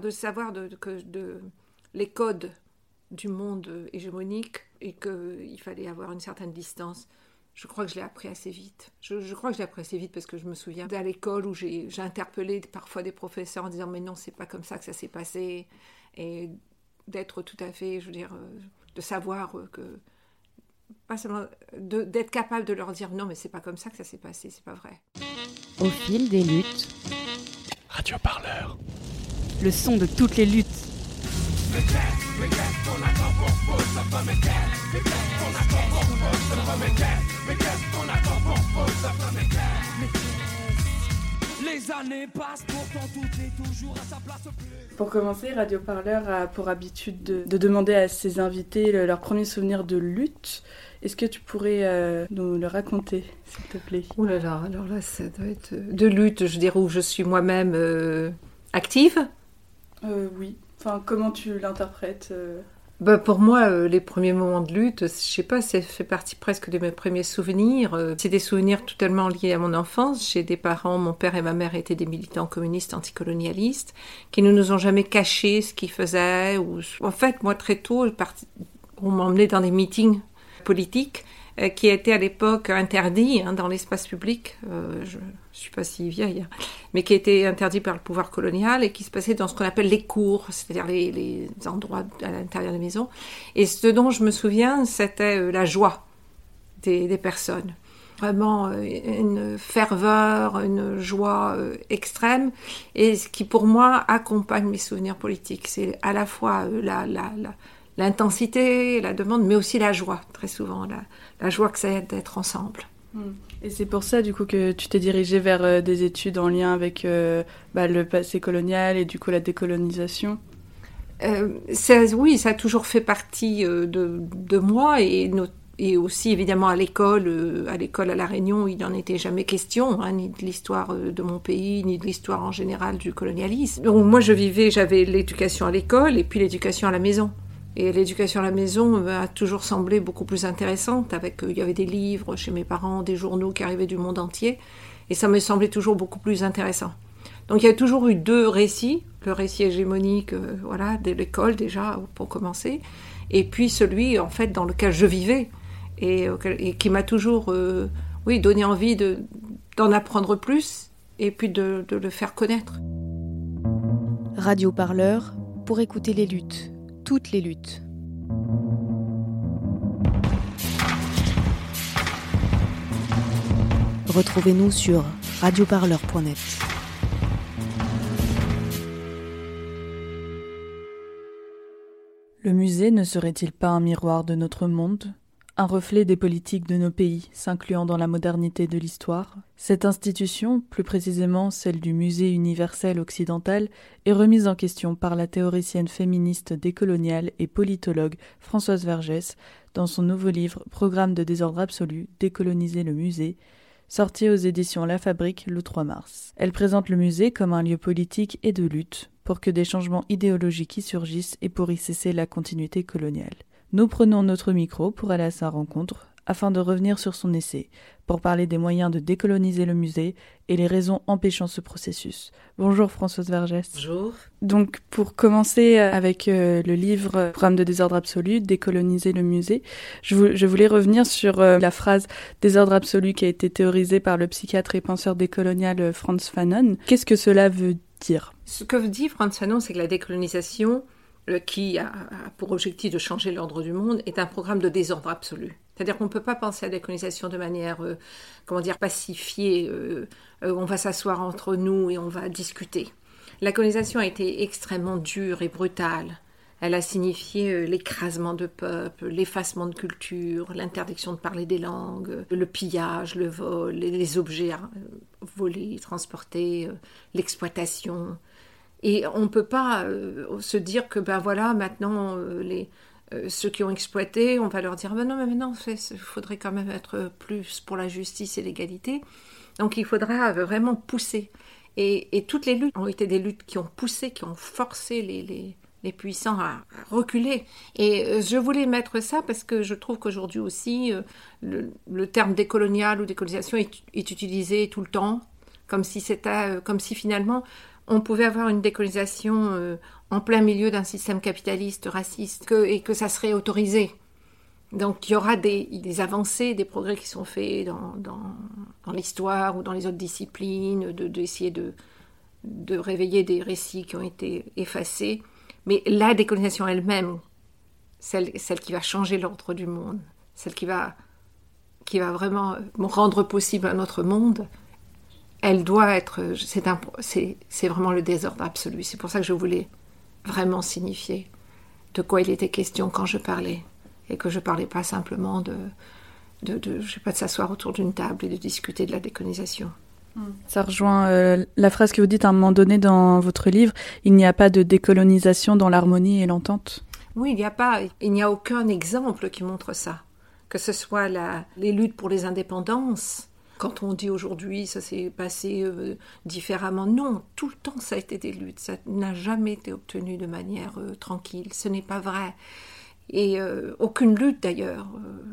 de savoir de, les codes du monde hégémonique et qu'il fallait avoir une certaine distance. Je crois que je l'ai appris assez vite. Je, crois que je l'ai appris assez vite parce que je me souviens à l'école où j'ai interpellé parfois des professeurs en disant mais non, c'est pas comme ça que ça s'est passé. Et d'être tout à fait, je veux dire, euh, de savoir euh, que. Pas seulement. d'être capable de leur dire non, mais c'est pas comme ça que ça s'est passé, c'est pas vrai. Au fil des luttes. Radio Parleur. Le son de toutes les luttes. Les années passent, pourtant tout est toujours à sa place. Pour commencer, Radio Parleur a pour habitude de, demander à ses invités leur premier souvenir de lutte. Est-ce que tu pourrais euh, nous le raconter, s'il te plaît? Ouh là là, alors là, ça doit être euh, de lutte, je dirais, où je suis moi-même euh, active Oui. Enfin, comment tu l'interprètes bah pour moi, euh, les premiers moments de lutte, je sais pas, ça fait partie presque de mes premiers souvenirs. Euh, c'est des souvenirs totalement liés à mon enfance. J'ai des parents, mon père et ma mère étaient des militants communistes anticolonialistes, qui ne nous ont jamais caché ce qu'ils faisaient. En fait, moi, très tôt, on m'emmenait dans des meetings politiques euh, qui étaient à l'époque interdits hein, dans l'espace public. je je suis pas si vieille, mais qui était interdit par le pouvoir colonial et qui se passait dans ce qu'on appelle les cours, c'est-à-dire les, endroits à l'intérieur des maisons. Et ce dont je me souviens, c'était euh, la joie des, personnes. Vraiment euh, une ferveur, une joie euh, extrême, et ce qui pour moi accompagne mes souvenirs politiques. C'est à la fois la, l'intensité, la demande, mais aussi la joie, très souvent, la, la joie que c'est d'être ensemble. Et c'est pour ça, du coup, que tu t'es dirigé vers euh, des études en lien avec euh, bah, le passé colonial et du coup la décolonisation? Euh, Oui, ça a toujours fait partie de, de, moi et, et, aussi évidemment à l'école, à l'école à La Réunion, il n'en était jamais question, hein, ni de l'histoire de mon pays, ni de l'histoire en général du colonialisme. Donc moi, je vivais, j'avais l'éducation à l'école et puis l'éducation à la maison. Et l'éducation à la maison m'a toujours semblé beaucoup plus intéressante. Avec, euh, il y avait des livres chez mes parents, des journaux qui arrivaient du monde entier, et ça me semblait toujours beaucoup plus intéressant. Donc il y a toujours eu deux récits, le récit hégémonique, euh, voilà, de l'école déjà pour commencer, et puis celui en fait dans lequel je vivais et, qui m'a toujours, euh, oui, donné envie de d'en apprendre plus et puis de, de le faire connaître. Radio Parleur pour écouter les luttes toutes les luttes. Retrouvez-nous sur radioparleur.net. Le musée ne serait-il pas un miroir de notre monde? Un reflet des politiques de nos pays, s'incluant dans la modernité de l'histoire. Cette institution, plus précisément celle du Musée universel occidental, est remise en question par la théoricienne féministe décoloniale et politologue Françoise Vergès dans son nouveau livre Programme de désordre absolu, décoloniser le musée, sorti aux éditions La Fabrique le 3 mars. Elle présente le musée comme un lieu politique et de lutte pour que des changements idéologiques y surgissent et pour y cesser la continuité coloniale. Nous prenons notre micro pour aller à sa rencontre afin de revenir sur son essai, pour parler des moyens de décoloniser le musée et les raisons empêchant ce processus. Bonjour Françoise Vergès. Bonjour. Donc pour commencer avec euh, le livre Programme de désordre absolu, décoloniser le musée, je, voulais revenir sur euh, la phrase désordre absolu qui a été théorisée par le psychiatre et penseur décolonial euh, Franz Fanon. Qu'est-ce que cela veut dire? Ce que dit Franz Fanon, c'est que la décolonisation euh, qui a, pour objectif de changer l'ordre du monde, est un programme de désordre absolu. C'est-à-dire qu'on ne peut pas penser à la colonisation de manière, euh, comment dire, pacifiée. Euh, on va s'asseoir entre nous et on va discuter. La colonisation a été extrêmement dure et brutale. Elle a signifié l'écrasement de peuples, l'effacement de culture, l'interdiction de parler des langues, le pillage, le vol, les objets volés, transportés, l'exploitation. Et on ne peut pas euh, se dire que ben voilà, maintenant, euh, les, euh, ceux qui ont exploité, on va leur dire ben non, mais maintenant, il faudrait quand même être plus pour la justice et l'égalité. Donc il faudra vraiment pousser. Et, toutes les luttes ont été des luttes qui ont poussé, qui ont forcé les, les, puissants à, reculer. Et je voulais mettre ça parce que je trouve qu'aujourd'hui aussi, le, terme décolonial ou décolonisation est, utilisé tout le temps, comme si comme si finalement on pouvait avoir une décolonisation euh, en plein milieu d'un système capitaliste raciste et que ça serait autorisé. Donc il y aura des, avancées, des progrès qui sont faits dans l'histoire ou dans les autres disciplines, d'essayer de, de, de, réveiller des récits qui ont été effacés. Mais la décolonisation elle-même, celle, celle qui va changer l'ordre du monde, celle qui va, qui va vraiment rendre possible un autre monde, elle doit être. C'est vraiment le désordre absolu. C'est pour ça que je voulais vraiment signifier de quoi il était question quand je parlais. Et que je parlais pas simplement de, de, de je sais pas, de s'asseoir autour d'une table et de discuter de la décolonisation. Ça rejoint euh, la phrase que vous dites à un moment donné dans votre livre il n'y a pas de décolonisation dans l'harmonie et l'entente. Oui, il n'y a pas, il n'y a aucun exemple qui montre ça. Que ce soit la, les luttes pour les indépendances, quand on dit aujourd'hui ça s'est passé euh, différemment, non, tout le temps ça a été des luttes, ça n'a jamais été obtenu de manière euh, tranquille, ce n'est pas vrai. Et euh, aucune lutte d'ailleurs,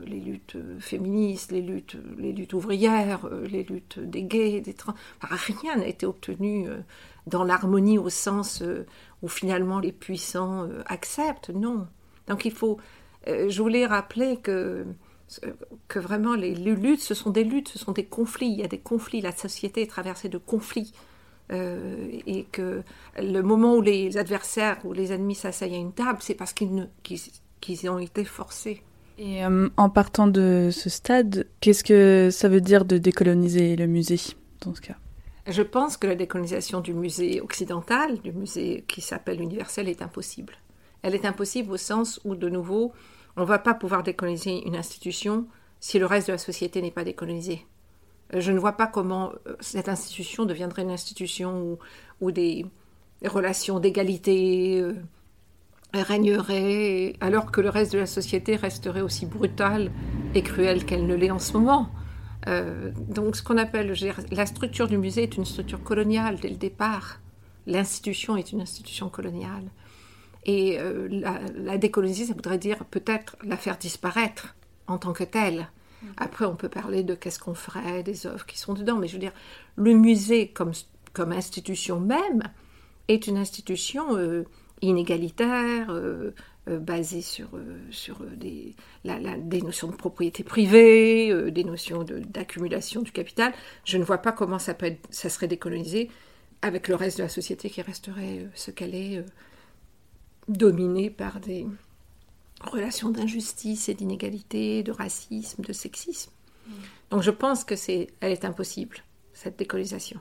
les luttes féministes, les luttes, les luttes ouvrières, les luttes des gays, des trans, rien n'a été obtenu dans l'harmonie au sens où finalement les puissants acceptent, non. Donc il faut, je voulais rappeler que que vraiment les, les, luttes, ce sont des luttes, ce sont des conflits. Il y a des conflits. La société est traversée de conflits. Euh, et que le moment où les adversaires ou les ennemis s'asseyent à une table, c'est parce qu'ils ne, qu qu'ils ont été forcés. Et euh, en partant de ce stade, qu'est-ce que ça veut dire de décoloniser le musée dans ce cas? Je pense que la décolonisation du musée occidental, du musée qui s'appelle universel, est impossible. Elle est impossible au sens où, de nouveau, on ne va pas pouvoir décoloniser une institution si le reste de la société n'est pas décolonisé. Je ne vois pas comment euh, cette institution deviendrait une institution où, des, relations d'égalité, euh, régnerait alors que le reste de la société resterait aussi brutale et cruelle qu'elle ne l'est en ce moment. Euh, donc ce qu'on appelle la structure du musée est une structure coloniale dès le départ. L'institution est une institution coloniale. Et euh, la, la, décoloniser, ça voudrait dire peut-être la faire disparaître en tant que telle. Après, on peut parler de qu'est-ce qu'on ferait, des œuvres qui sont dedans. Mais je veux dire, le musée comme, comme institution même est une institution euh, inégalitaire, euh, euh, basée sur, sur des, la, la, des notions de propriété privée, des notions d'accumulation du capital. Je ne vois pas comment ça, peut être, ça serait décolonisé avec le reste de la société qui resterait ce qu'elle est, dominée par des relations d'injustice et d'inégalité, de racisme, de sexisme. Donc je pense que c'est, elle est impossible, cette décolonisation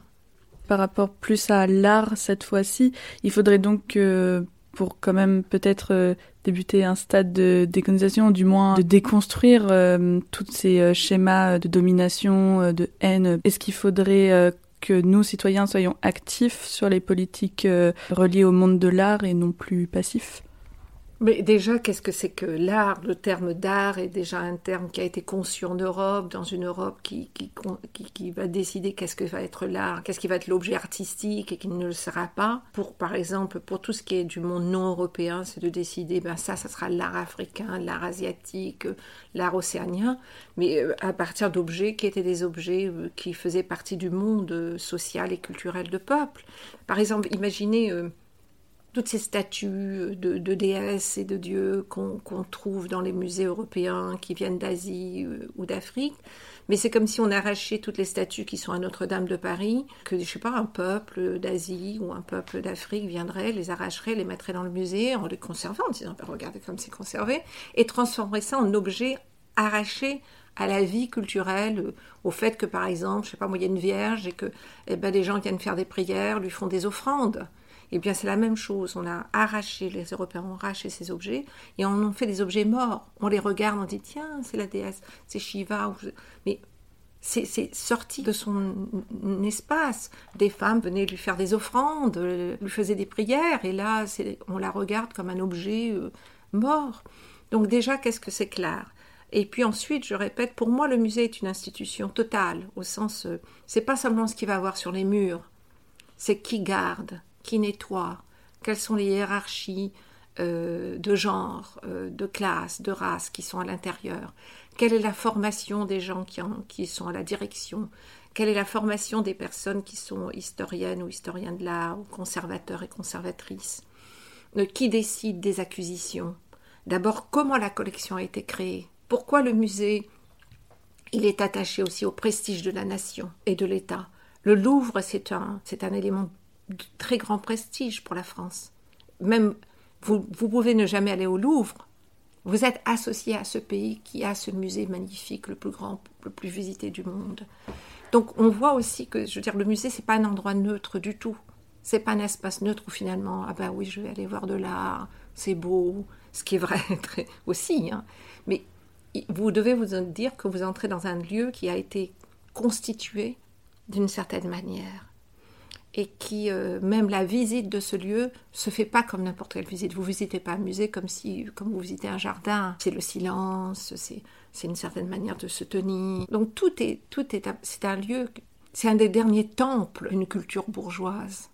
par rapport plus à l'art cette fois-ci. Il faudrait donc pour quand même peut-être euh, débuter un stade de décolonisation, du moins de déconstruire euh, tous ces euh, schémas de domination, euh, de haine. Est-ce qu'il faudrait que nous, citoyens, soyons actifs sur les politiques euh, reliées au monde de l'art et non plus passifs mais déjà, qu'est-ce que c'est que l'art Le terme d'art est déjà un terme qui a été conçu en Europe, dans une Europe qui, qui, va décider qu'est-ce que va être l'art, qu'est-ce qui va être l'objet artistique et qui ne le sera pas. Pour, par exemple, pour tout ce qui est du monde non européen, c'est de décider, ben ça, ça sera l'art africain, l'art asiatique, l'art océanien, mais euh, à partir d'objets qui étaient des objets euh, qui faisaient partie du monde social et culturel de peuple. Par exemple, imaginez... Euh, toutes ces statues de, déesses et de dieux qu'on qu trouve dans les musées européens qui viennent d'Asie euh, ou d'Afrique. Mais c'est comme si on arrachait toutes les statues qui sont à Notre-Dame de Paris, que je sais pas, un peuple d'Asie ou un peuple d'Afrique viendrait, les arracherait, les mettrait dans le musée en les conservant, en disant, regardez comme c'est conservé, et transformerait ça en objet arraché à la vie culturelle, au fait que par exemple, je sais pas, moi il y a une vierge et que eh ben, les gens viennent faire des prières, lui font des offrandes. Eh bien, c'est la même chose. On a arraché, les Européens ont arraché ces objets et on en fait des objets morts. On les regarde, on dit tiens, c'est la déesse, c'est Shiva. Mais c'est sorti de son espace. Des femmes venaient lui faire des offrandes, lui faisaient des prières, et là, on la regarde comme un objet euh, mort. Donc déjà, qu'est-ce que c'est l'art Et puis ensuite, je répète, pour moi, le musée est une institution totale, au sens, euh, c'est pas seulement ce qu'il va avoir sur les murs, c'est qui garde, qui nettoie, quelles sont les hiérarchies euh, de genre, euh, de classe, de race qui sont à l'intérieur, quelle est la formation des gens qui, en, qui sont à la direction, Quelle est la formation des personnes qui sont historiennes ou historiens de l'art, ou conservateurs et conservatrices? Euh, Qui décide des acquisitions? D'abord, comment la collection a été créée? Pourquoi le musée il est attaché aussi au prestige de la nation et de l'État? Le Louvre, c'est un, c'est un élément de très grand prestige pour la France. Même vous, pouvez ne jamais aller au Louvre. Vous êtes associé à ce pays qui a ce musée magnifique, le plus grand, le plus visité du monde. Donc on voit aussi que, je veux dire, le musée, c'est pas un endroit neutre du tout. C'est pas un espace neutre où finalement, ah ben oui, je vais aller voir de l'art, c'est beau, ce qui est vrai aussi. Hein. Mais vous devez vous dire que vous entrez dans un lieu qui a été constitué d'une certaine manière et qui, euh, même la visite de ce lieu, se fait pas comme n'importe quelle visite. Vous visitez pas un musée comme si, comme vous visitez un jardin. C'est le silence, c'est, une certaine manière de se tenir. Donc tout est, tout est, c'est un lieu, c'est un des derniers temples d'une culture bourgeoise,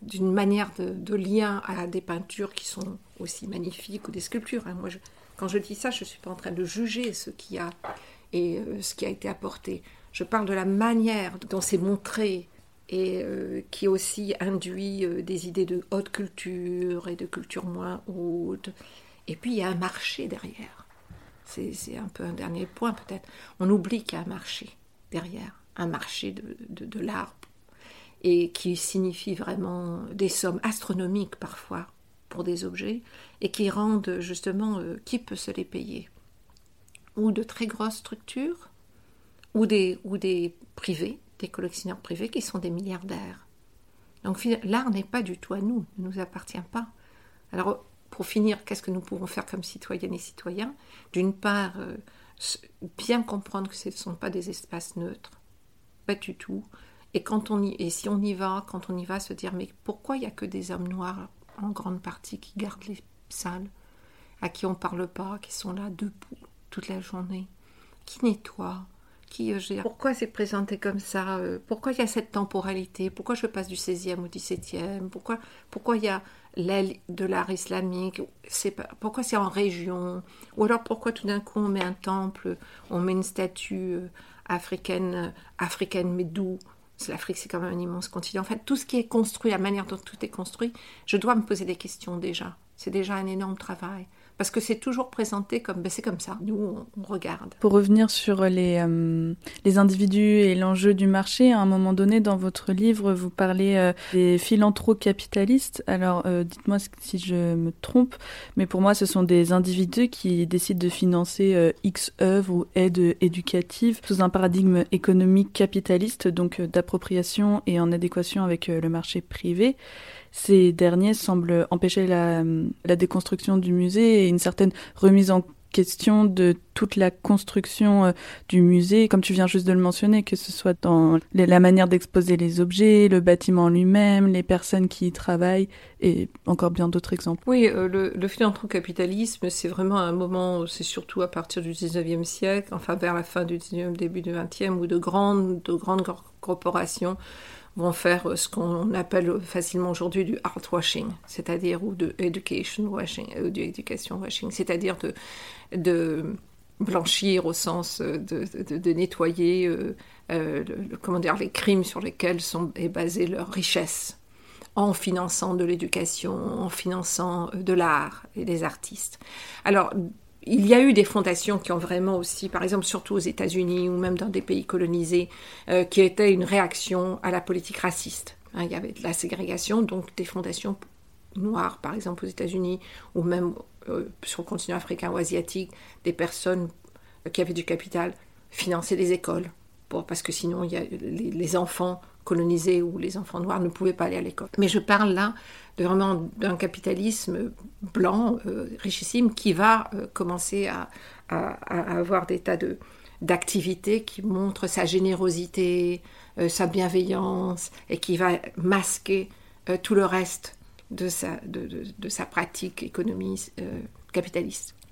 d'une manière de, lien à des peintures qui sont aussi magnifiques ou des sculptures. Hein. Moi, quand je dis ça, je suis pas en train de juger ce qui a et euh, ce qui a été apporté. Je parle de la manière dont c'est montré et euh, qui aussi induit euh, des idées de haute culture et de culture moins haute. Et puis il y a un marché derrière. C'est un peu un dernier point peut-être. On oublie qu'il y a un marché derrière, un marché de, de, l'art, et qui signifie vraiment des sommes astronomiques parfois pour des objets, et qui rendent justement euh, qui peut se les payer? Ou de très grosses structures, ou des privés, des collectionneurs privés qui sont des milliardaires. Donc l'art n'est pas du tout à nous, ne nous appartient pas. Alors pour finir, qu'est-ce que nous pouvons faire comme citoyennes et citoyens? D'une part, euh, bien comprendre que ce ne sont pas des espaces neutres, pas du tout. Et, quand on y, si on y va, quand on y va, se dire mais pourquoi il n'y a que des hommes noirs en grande partie qui gardent les salles, à qui on parle pas, qui sont là debout toute la journée, qui nettoient, euh. Pourquoi c'est présenté comme ça euh, Pourquoi il y a cette temporalité Pourquoi je passe du 16e au 17e Pourquoi pourquoi il y a l'aile de l'art islamique Pourquoi c'est en région Ou alors pourquoi tout d'un coup on met un temple, on met une statue euh, africaine, africaine mais d'où? L'Afrique, c'est quand même un immense continent. En fait, tout ce qui est construit, la manière dont tout est construit, je dois me poser des questions déjà. C'est déjà un énorme travail. Parce que c'est toujours présenté comme ben c'est comme ça. Nous, on, regarde. Pour revenir sur les, euh, les individus et l'enjeu du marché, à un moment donné, dans votre livre, vous parlez euh, des philanthro-capitalistes. Alors, euh, dites-moi si je me trompe, mais pour moi, ce sont des individus qui décident de financer X œuvres ou aides éducatives sous un paradigme économique capitaliste, donc d'appropriation et en adéquation avec le marché privé. Ces derniers semblent empêcher la, déconstruction du musée et une certaine remise en question de toute la construction euh, du musée, comme tu viens juste de le mentionner, que ce soit dans la manière d'exposer les objets, le bâtiment lui-même, les personnes qui y travaillent, et encore bien d'autres exemples. Oui, euh, le, le philanthrocapitalisme, c'est vraiment un moment, c'est surtout à partir du 19e siècle, enfin vers la fin du 19e, début du 20e, où de grandes, de grandes corporations vont faire euh, ce qu'on appelle facilement aujourd'hui du art washing, c'est-à-dire ou de education washing, ou du education washing, c'est-à-dire de, blanchir au sens de, nettoyer euh, euh, comment dire, les crimes sur lesquels sont, est basée leur richesse en finançant de l'éducation, en finançant de l'art et des artistes. Alors, il y a eu des fondations qui ont vraiment aussi, par exemple surtout aux États-Unis ou même dans des pays colonisés, euh, qui étaient une réaction à la politique raciste. Hein, il y avait de la ségrégation, donc des fondations noires, par exemple aux États-Unis, ou même euh, sur le continent africain ou asiatique, des personnes qui avaient du capital finançaient des écoles, parce que sinon il y a les enfants colonisés ou les enfants noirs ne pouvaient pas aller à l'école. Mais je parle là de vraiment d'un capitalisme blanc, euh, richissime, qui va euh, commencer à, avoir des tas de, d'activités qui montrent sa générosité, euh, sa bienveillance, et qui va masquer tout le reste de sa, de, sa pratique économie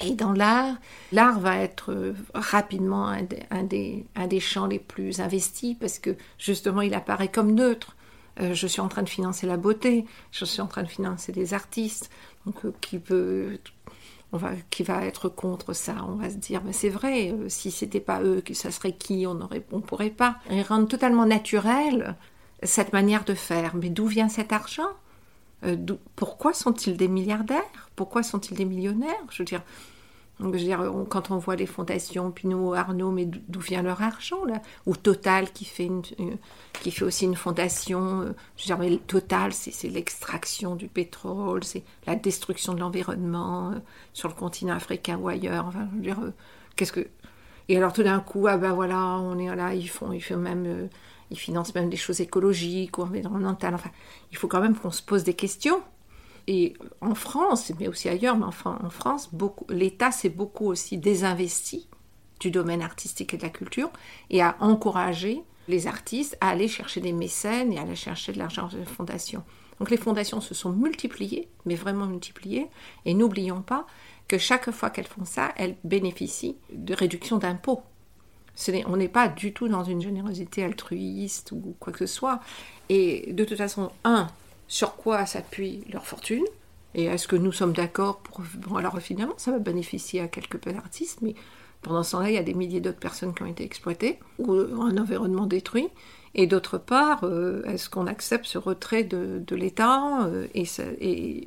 Et dans l'art, l'art va être rapidement un des, un des champs les plus investis parce que justement il apparaît comme neutre. Euh, je suis en train de financer la beauté, je suis en train de financer des artistes, donc euh, qui peut on va, qui va être contre ça. On va se dire, mais c'est vrai, euh, si c'était pas eux, ça serait qui On aurait, on pourrait pas. Ils rendent totalement naturel cette manière de faire. Mais d'où vient cet argent? Euh, Pourquoi sont-ils des milliardaires? Pourquoi sont-ils des millionnaires? Je veux dire, quand on voit les fondations, Pinot, Arnaud, mais d'où vient leur argent là? Ou Total qui fait, aussi une fondation. Euh, je veux dire, mais Total, c'est l'extraction du pétrole, c'est la destruction de l'environnement euh, sur le continent africain ou ailleurs. Je veux dire, qu'est-ce que Et alors tout d'un coup, ah ben voilà, on est là, ils font, ils font même, ils financent même des choses écologiques ou environnementales. Enfin, il faut quand même qu'on se pose des questions. Et en France, mais aussi ailleurs, mais enfin en France, l'État s'est beaucoup aussi désinvesti du domaine artistique et de la culture et a encouragé les artistes à aller chercher des mécènes et à aller chercher de l'argent de fondations. Donc les fondations se sont multipliées, mais vraiment multipliées, et n'oublions pas que chaque fois qu'elles font ça, elles bénéficient de réduction d'impôts. On n'est pas du tout dans une générosité altruiste ou quoi que ce soit. Et de toute façon, un, sur quoi s'appuie leur fortune et est-ce que nous sommes d'accord pour... Bon, alors finalement, ça va bénéficier à quelques artistes, mais pendant ce temps-là, il y a des milliers d'autres personnes qui ont été exploitées, ou un environnement détruit. Et d'autre part, euh, est-ce qu'on accepte ce retrait de, l'État euh, et,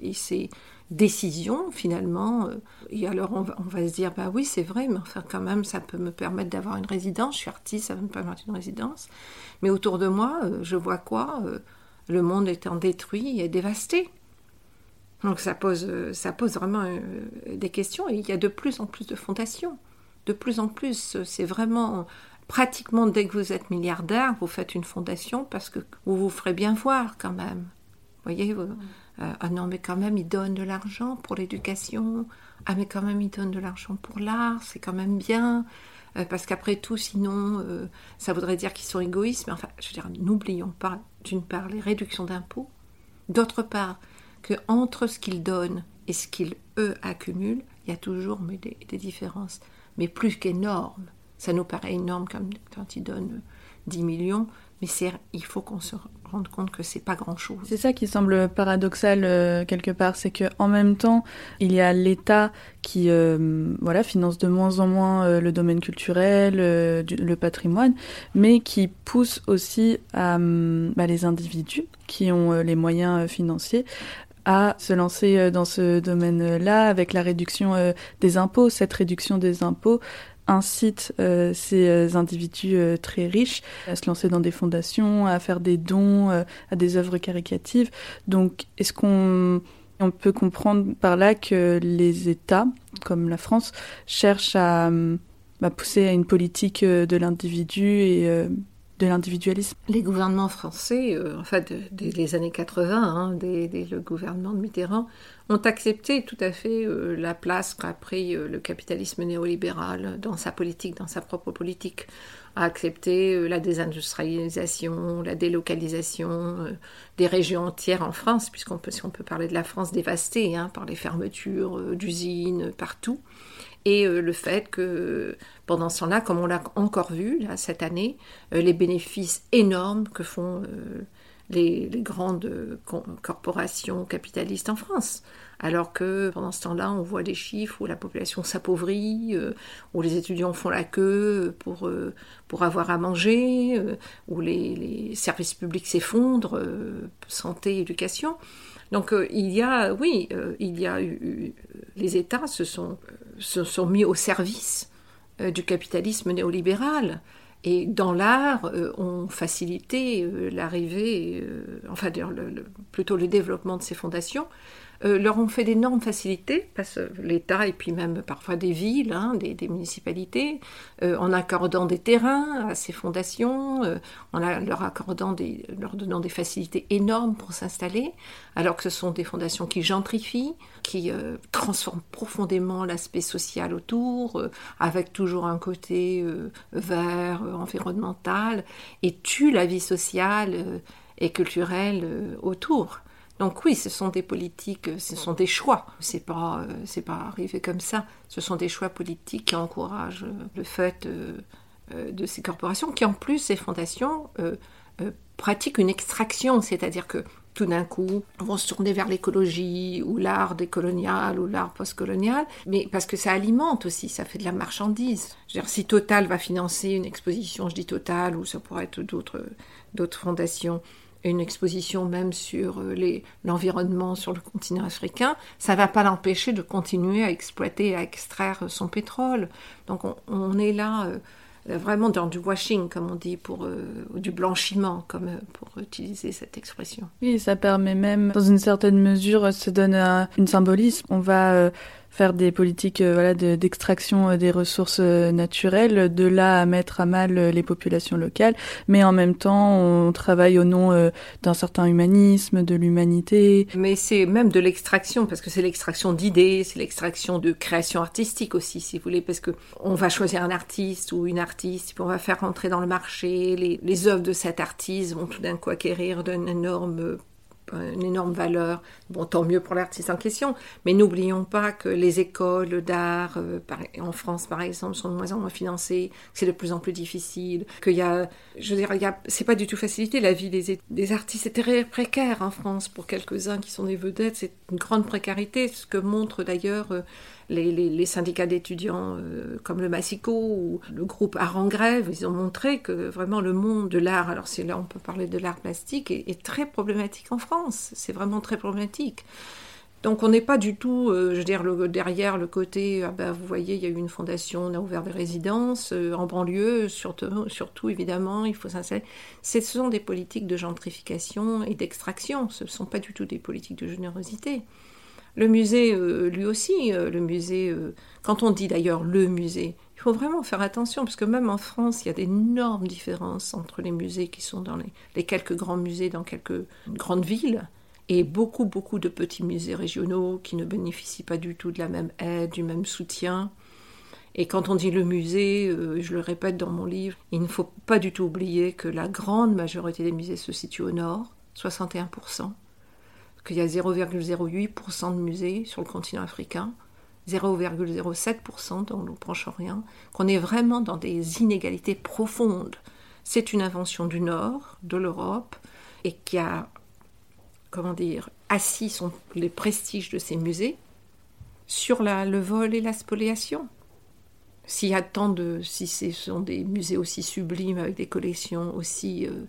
et, ces décisions, finalement euh, Et alors, on va, on va, se dire, bah oui, c'est vrai, mais enfin, quand même, ça peut me permettre d'avoir une résidence. Je suis artiste, ça va me permettre une résidence. Mais autour de moi, je vois quoi le monde étant détruit et dévasté. Donc ça pose, ça pose vraiment euh, des questions et il y a de plus en plus de fondations. De plus en plus, c'est vraiment pratiquement dès que vous êtes milliardaire, vous faites une fondation parce que vous vous ferez bien voir quand même. Vous voyez, euh, ah non mais quand même ils donnent de l'argent pour l'éducation, ah mais quand même ils donnent de l'argent pour l'art, c'est quand même bien. Euh, parce qu'après tout, sinon, euh, ça voudrait dire qu'ils sont égoïstes. Mais enfin, je veux dire, n'oublions pas, d'une part, les réductions d'impôts, d'autre part, que entre ce qu'ils donnent et ce qu'ils, eux, accumulent, il y a toujours des, différences, mais plus qu'énormes. Ça nous paraît énorme quand ils donnent 10 millions, mais il faut qu'on se rendre compte que c'est pas grand chose. C'est ça qui semble paradoxal euh, quelque part, c'est que en même temps, il y a l'État qui euh, voilà finance de moins en moins euh, le domaine culturel, le patrimoine, mais qui pousse aussi à, bah, les individus qui ont les moyens financiers à se lancer dans ce domaine-là avec la réduction des impôts. Cette réduction des impôts incite euh, ces euh, individus euh, très riches à se lancer dans des fondations, à faire des dons à des œuvres caricatives. Donc, est-ce qu'on on peut comprendre par là que les États, comme la France, cherchent à, bah, pousser à une politique de l'individu et de l'individualisme. Les gouvernements français, en fait, dès les années 80, hein, le gouvernement de Mitterrand, ont accepté tout à fait euh, la place qu'a pris euh, le capitalisme néolibéral dans sa politique, dans sa propre politique, a accepté euh, la désindustrialisation, la délocalisation des régions entières en France, puisqu'on peut, si on peut parler de la France dévastée hein, par les fermetures d'usines partout, et le fait que pendant ce temps-là, comme on l'a encore vu cette année, les bénéfices énormes que font les, grandes corporations capitalistes en France. Alors que pendant ce temps-là, on voit des chiffres où la population s'appauvrit, euh, où les étudiants font la queue pour, euh, pour avoir à manger, euh, où les, services publics s'effondrent, santé, éducation. Donc il y a, oui, il y a eu, les États se sont, se sont mis au service du capitalisme néolibéral. Et dans l'art, euh, ont facilité euh, l'arrivée, euh, enfin plutôt le développement de ces fondations, euh, leur ont fait d'énormes facilités, parce l'État et puis même parfois des villes, hein, des, municipalités, euh, en accordant des terrains à ces fondations, euh, en leur accordant leur donnant des facilités énormes pour s'installer, alors que ce sont des fondations qui gentrifient, qui transforment profondément l'aspect social autour, avec toujours un côté vert, environnemental, et tuent la vie sociale et culturelle autour. Donc oui, ce sont des politiques, ce sont des choix. C'est pas, euh, c'est pas arrivé comme ça. Ce sont des choix politiques qui encouragent euh, le fait euh, de ces corporations, qui en plus ces fondations pratiquent une extraction, c'est-à-dire que tout d'un coup, vont se tourner vers l'écologie ou l'art décolonial ou l'art postcolonial, mais parce que ça alimente aussi, ça fait de la marchandise. Je veux dire, si Total va financer une exposition, je dis Total, ou ça pourrait être d'autres, d'autres fondations, une exposition même sur euh, l'environnement sur le continent africain, ça ne va pas l'empêcher de continuer à exploiter à extraire son pétrole. Donc on, est là euh, vraiment dans du washing, comme on dit, pour euh, du blanchiment, comme euh, pour utiliser cette expression. Oui, ça permet même, dans une certaine mesure, se donne un, une symbolisme. On va euh, faire des politiques euh, voilà, d'extraction euh, des ressources euh, naturelles, de là à mettre à mal les populations locales, mais en même temps on travaille au nom d'un certain humanisme, de l'humanité. Mais c'est même de l'extraction, parce que c'est l'extraction d'idées, c'est l'extraction de création artistique aussi, si vous voulez, parce que on va choisir un artiste ou une artiste, puis on va faire rentrer dans le marché, les, les œuvres de cet artiste vont tout d'un coup acquérir d'une énorme une énorme valeur. Bon, tant mieux pour l'artiste en question, mais n'oublions pas que les écoles d'art, euh, en France par exemple, sont de moins en moins financées, que c'est de plus en plus difficile, qu'il y a, je veux dire, il y a, c'est pas du tout facilité. La vie des, des artistes est très précaire en France pour quelques-uns qui sont des vedettes. C'est une grande précarité, ce que montre d'ailleurs euh, les, syndicats d'étudiants euh, comme le Massico ou le groupe Art en grève, ils ont montré que vraiment le monde de l'art, alors c'est là on peut parler de l'art plastique, est, très problématique en France. C'est vraiment très problématique. Donc on n'est pas du tout, euh, je veux derrière le côté, ah ben, vous voyez, il y a eu une fondation, on a ouvert des résidences euh, en banlieue, surtout, surtout évidemment, il faut s'installer. Ce sont des politiques de gentrification et d'extraction, ce ne sont pas du tout des politiques de générosité. Le musée, euh, lui aussi, euh, le musée, euh, quand on dit d'ailleurs le musée, il faut vraiment faire attention, parce que même en France, il y a d'énormes différences entre les musées qui sont dans les, quelques grands musées dans quelques grandes villes, et beaucoup, beaucoup de petits musées régionaux qui ne bénéficient pas du tout de la même aide, du même soutien. Et quand on dit le musée, je le répète dans mon livre, il ne faut pas du tout oublier que la grande majorité des musées se situent au nord, 61%, qu'il y a 0,08% de musées sur le continent africain, 0,07% dans le Proche-Orient, qu'on est vraiment dans des inégalités profondes. C'est une invention du Nord, de l'Europe, et qui a, comment dire, assis les prestiges de ces musées sur le vol et la spoliation. S'il y a tant de, si ce sont des musées aussi sublimes avec des collections aussi euh,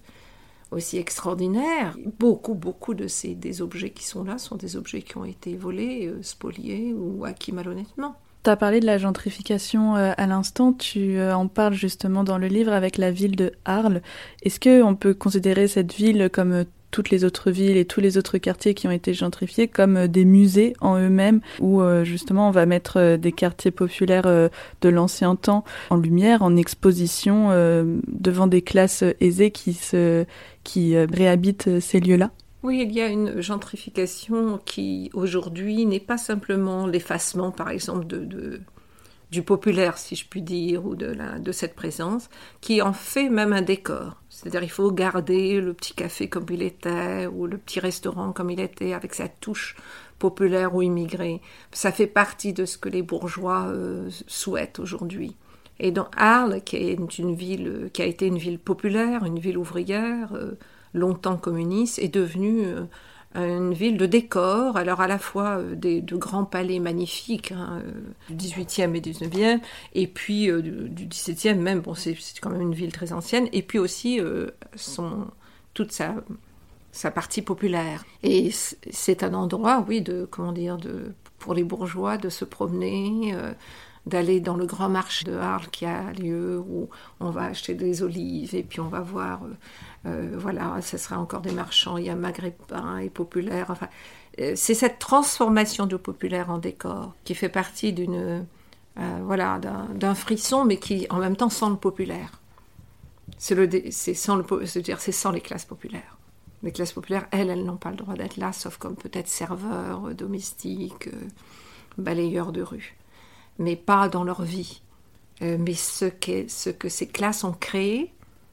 aussi extraordinaire. Beaucoup, beaucoup de ces des objets qui sont là sont des objets qui ont été volés, euh, spoliés ou acquis malhonnêtement. Tu as parlé de la gentrification euh, à l'instant, tu euh, en parles justement dans le livre avec la ville de Arles. Est-ce qu'on peut considérer cette ville comme toutes les autres villes et tous les autres quartiers qui ont été gentrifiés comme euh, des musées en eux-mêmes où euh, justement on va mettre euh, des quartiers populaires de l'ancien temps en lumière, en exposition devant des classes aisées qui, se, qui réhabitent ces lieux-là. Oui, il y a une gentrification qui aujourd'hui n'est pas simplement l'effacement par exemple de du populaire, si je puis dire, ou de, la, de cette présence, qui en fait même un décor. C'est-à-dire il faut garder le petit café comme il était, ou le petit restaurant comme il était, avec sa touche populaire ou immigrée. Ça fait partie de ce que les bourgeois euh, souhaitent aujourd'hui. Et dans Arles, qui est une ville, qui a été une ville populaire, une ville ouvrière, euh, longtemps communiste, est devenue euh, une ville de décors, alors à la fois euh, des, de grands palais magnifiques hein, euh, du 18e et 19e, et puis euh, du, 17e même, bon c'est quand même une ville très ancienne, et puis aussi son, toute sa, sa partie populaire. Et c'est un endroit, oui, de, comment dire, de, pour les bourgeois de se promener, d'aller dans le grand marché de Arles qui a lieu, où on va acheter des olives, et puis on va voir euh, voilà, ce sera encore des marchands, il y a maghrébin et populaire. Enfin, euh, c'est cette transformation du populaire en décor qui fait partie d'une, euh, voilà, d'un frisson, mais qui en même temps sent le populaire. C'est sans le, sans les classes populaires. Les classes populaires, elles, elles n'ont pas le droit d'être là, sauf comme peut-être serveurs, domestiques, balayeurs de rue, mais pas dans leur vie. mais ce, ce que ces classes ont créé,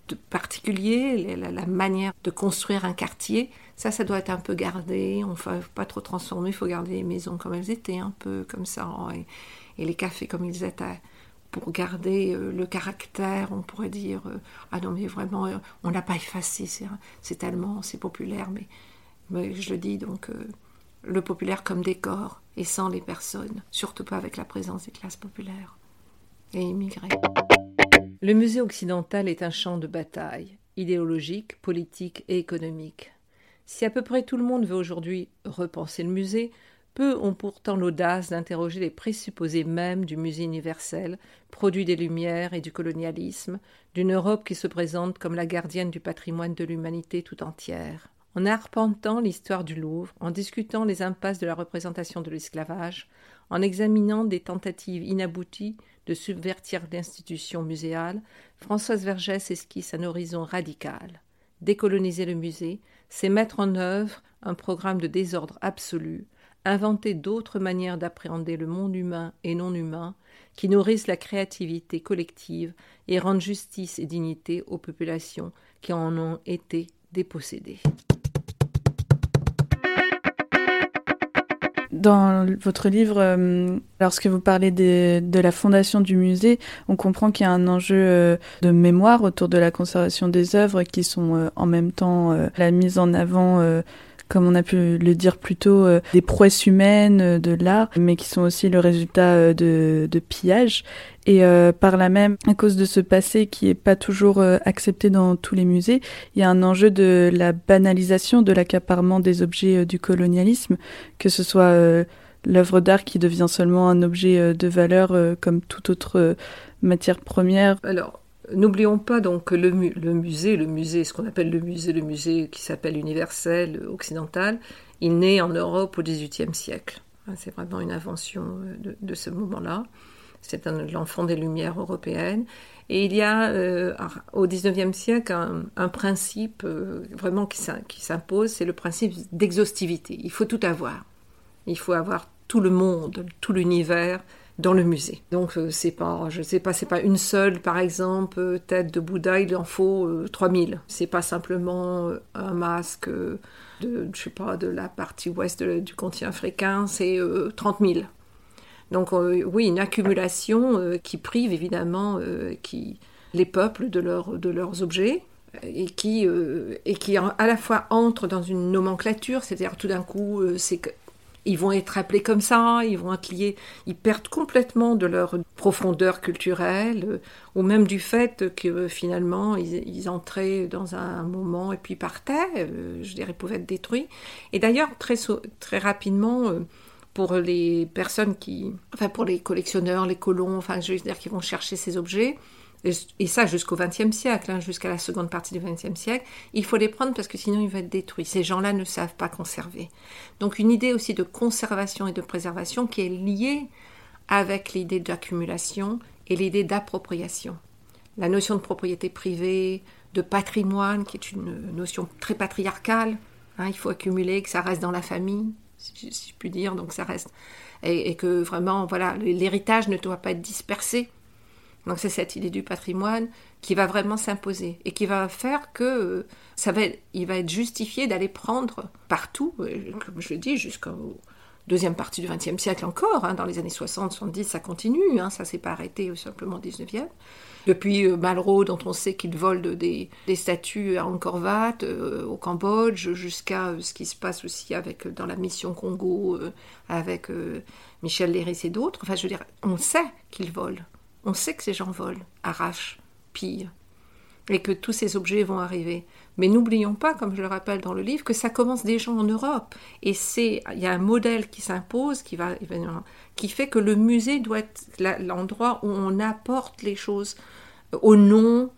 de particulier, la, manière de construire un quartier, ça, ça doit être un peu gardé. On ne faut pas trop transformer, il faut garder les maisons comme elles étaient, un peu comme ça, et, les cafés comme ils étaient, pour garder euh, le caractère, on pourrait dire, euh, ah non mais vraiment, euh, on n'a pas effacé, c'est tellement, c'est populaire, mais Mais je le dis donc, euh, le populaire comme décor et sans les personnes, surtout pas avec la présence des classes populaires et immigrées. Le musée occidental est un champ de bataille, idéologique, politique et économique. Si à peu près tout le monde veut aujourd'hui repenser le musée, peu ont pourtant l'audace d'interroger les présupposés mêmes du musée universel, produit des Lumières et du colonialisme, d'une Europe qui se présente comme la gardienne du patrimoine de l'humanité tout entière. En arpentant l'histoire du Louvre, en discutant les impasses de la représentation de l'esclavage, en examinant des tentatives inabouties de subvertir l'institution muséale, Françoise Vergès esquisse un horizon radical. Décoloniser le musée, c'est mettre en œuvre un programme de désordre absolu, inventer d'autres manières d'appréhender le monde humain et non humain, qui nourrissent la créativité collective et rendent justice et dignité aux populations qui en ont été dépossédées. Dans votre livre, euh, lorsque vous parlez de la fondation du musée, on comprend qu'il y a un enjeu euh, de mémoire autour de la conservation des œuvres qui sont euh, en même temps la mise en avant comme on a pu le dire plus tôt, euh, des prouesses humaines euh, de l'art, mais qui sont aussi le résultat euh, de, de pillage. Et par là même, à cause de ce passé qui est pas toujours accepté dans tous les musées, il y a un enjeu de la banalisation de l'accaparement des objets du colonialisme, que ce soit l'œuvre d'art qui devient seulement un objet de valeur comme toute autre matière première. Alors, N'oublions pas donc que le, musée, le musée, ce qu'on appelle le musée, le musée qui s'appelle universel, occidental, il naît en Europe au XVIIIe siècle. Hein, c'est vraiment une invention euh, de, ce moment-là. C'est l'enfant des Lumières européennes. Et il y a euh, au XIXe siècle un, principe euh, vraiment qui s'impose, c'est le principe d'exhaustivité. Il faut tout avoir. Il faut avoir tout le monde, tout l'univers dans le musée. Donc euh, c'est pas, je sais pas, c'est pas une seule, par exemple, euh, tête de Bouddha, il en faut 3000. Euh, c'est pas simplement un masque de, je sais pas, de la partie ouest du continent africain, c'est 30 000. Donc oui, une accumulation qui prive évidemment les peuples de leurs objets et qui, et qui à la fois entre dans une nomenclature, c'est-à-dire tout d'un coup, c'est ils vont être appelés comme ça, ils vont être liés, ils perdent complètement de leur profondeur culturelle, euh, ou même du fait que euh, finalement ils, entraient dans un moment et puis partaient, euh, je dirais, pouvaient être détruits. Et d'ailleurs, très, très rapidement, pour les personnes qui, enfin pour les collectionneurs, les colons, enfin je veux dire, qui vont chercher ces objets, et ça jusqu'au XXe siècle, hein, jusqu'à la seconde partie du XXe siècle, il faut les prendre parce que sinon ils vont être détruits. Ces gens-là ne savent pas conserver. Donc une idée aussi de conservation et de préservation qui est liée avec l'idée d'accumulation et l'idée d'appropriation. La notion de propriété privée, de patrimoine, qui est une notion très patriarcale. Hein, il faut accumuler, que ça reste dans la famille, si je puis dire, donc ça reste. Et, et que vraiment, voilà, l'héritage ne doit pas être dispersé donc c'est cette idée du patrimoine qui va vraiment s'imposer et qui va faire que euh, ça va, il va être justifié d'aller prendre partout, euh, comme je le dis, jusqu'au deuxième partie du XXe siècle encore, hein, dans les années 60, 70, ça continue, hein, ça s'est pas arrêté simplement au XIXe. Depuis euh, Malraux, dont on sait qu'il vole des, statues à Angkor Wat, au Cambodge, jusqu'à ce qui se passe aussi avec, dans la mission Congo avec Michel Léris et d'autres. Enfin, je veux dire, on sait qu'il vole. On sait que ces gens volent, arrachent, pillent, et que tous ces objets vont arriver. Mais n'oublions pas, comme je le rappelle dans le livre, que ça commence déjà en Europe. Et c'est, il y a un modèle qui s'impose, qui va, qui fait que le musée doit être l'endroit où on apporte les choses au nom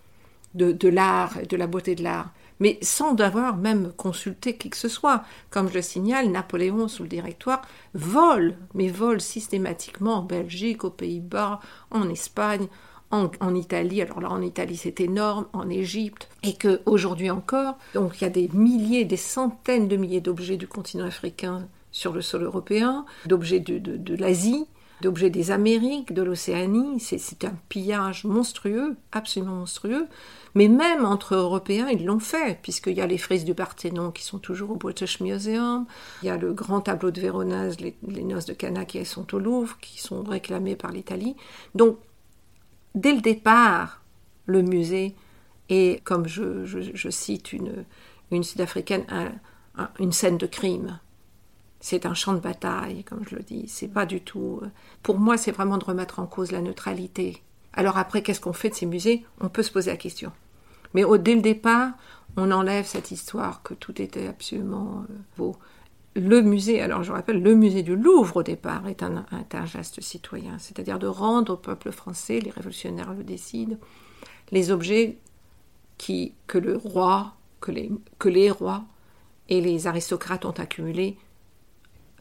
de, de l'art de la beauté de l'art mais sans avoir même consulté qui que ce soit. Comme je le signale, Napoléon, sous le directoire, vole, mais vole systématiquement en Belgique, aux Pays-Bas, en Espagne, en, Italie, alors là en Italie c'est énorme, en Égypte, et qu'aujourd'hui encore, donc il y a des milliers, des centaines de milliers d'objets du continent africain sur le sol européen, d'objets de l'Asie, d'objets des Amériques, de l'Océanie, c'est un pillage monstrueux, absolument monstrueux, mais même entre Européens, ils l'ont fait, puisqu'il y a les frises du Parthénon qui sont toujours au British Museum, il y a le grand tableau de Véronèse, les, noces de Cana qui sont au Louvre, qui sont réclamés par l'Italie. Donc, dès le départ, le musée est, comme je, cite une, une sud-africaine, une scène de crime. C'est un champ de bataille, comme je le dis. C'est pas du tout. Euh, pour moi, c'est vraiment de remettre en cause la neutralité. Alors après, qu'est-ce qu'on fait de ces musées? On peut se poser la question. Mais dès le départ, on enlève cette histoire que tout était absolument beau. Le musée, alors je rappelle, le musée du Louvre au départ est un, un geste citoyen, c'est-à-dire de rendre au peuple français, les révolutionnaires le décident, les objets qui, que le roi, que les, que les rois et les aristocrates ont accumulés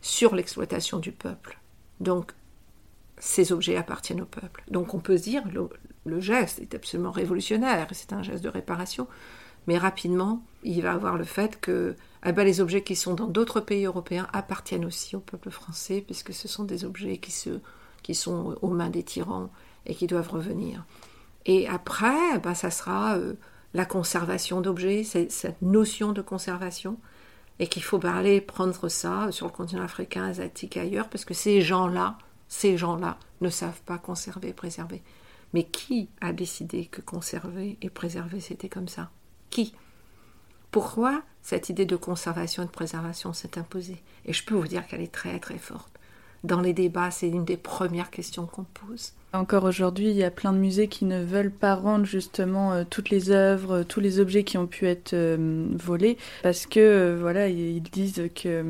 sur l'exploitation du peuple. Donc, ces objets appartiennent au peuple. Donc, on peut se dire, le, le geste est absolument révolutionnaire, c'est un geste de réparation, mais rapidement, il va avoir le fait que eh ben, les objets qui sont dans d'autres pays européens appartiennent aussi au peuple français, puisque ce sont des objets qui, se, qui sont aux mains des tyrans et qui doivent revenir. Et après, ben, ça sera euh, la conservation d'objets, cette notion de conservation, et qu'il faut aller prendre ça sur le continent africain, asiatique et ailleurs, parce que ces gens-là, ces gens-là ne savent pas conserver, préserver. Mais qui a décidé que conserver et préserver, c'était comme ça? Qui? Pourquoi cette idée de conservation et de préservation s'est imposée? Et je peux vous dire qu'elle est très très forte. Dans les débats, c'est une des premières questions qu'on pose. Encore aujourd'hui, il y a plein de musées qui ne veulent pas rendre justement euh, toutes les œuvres, tous les objets qui ont pu être euh, volés, parce que euh, voilà, ils disent que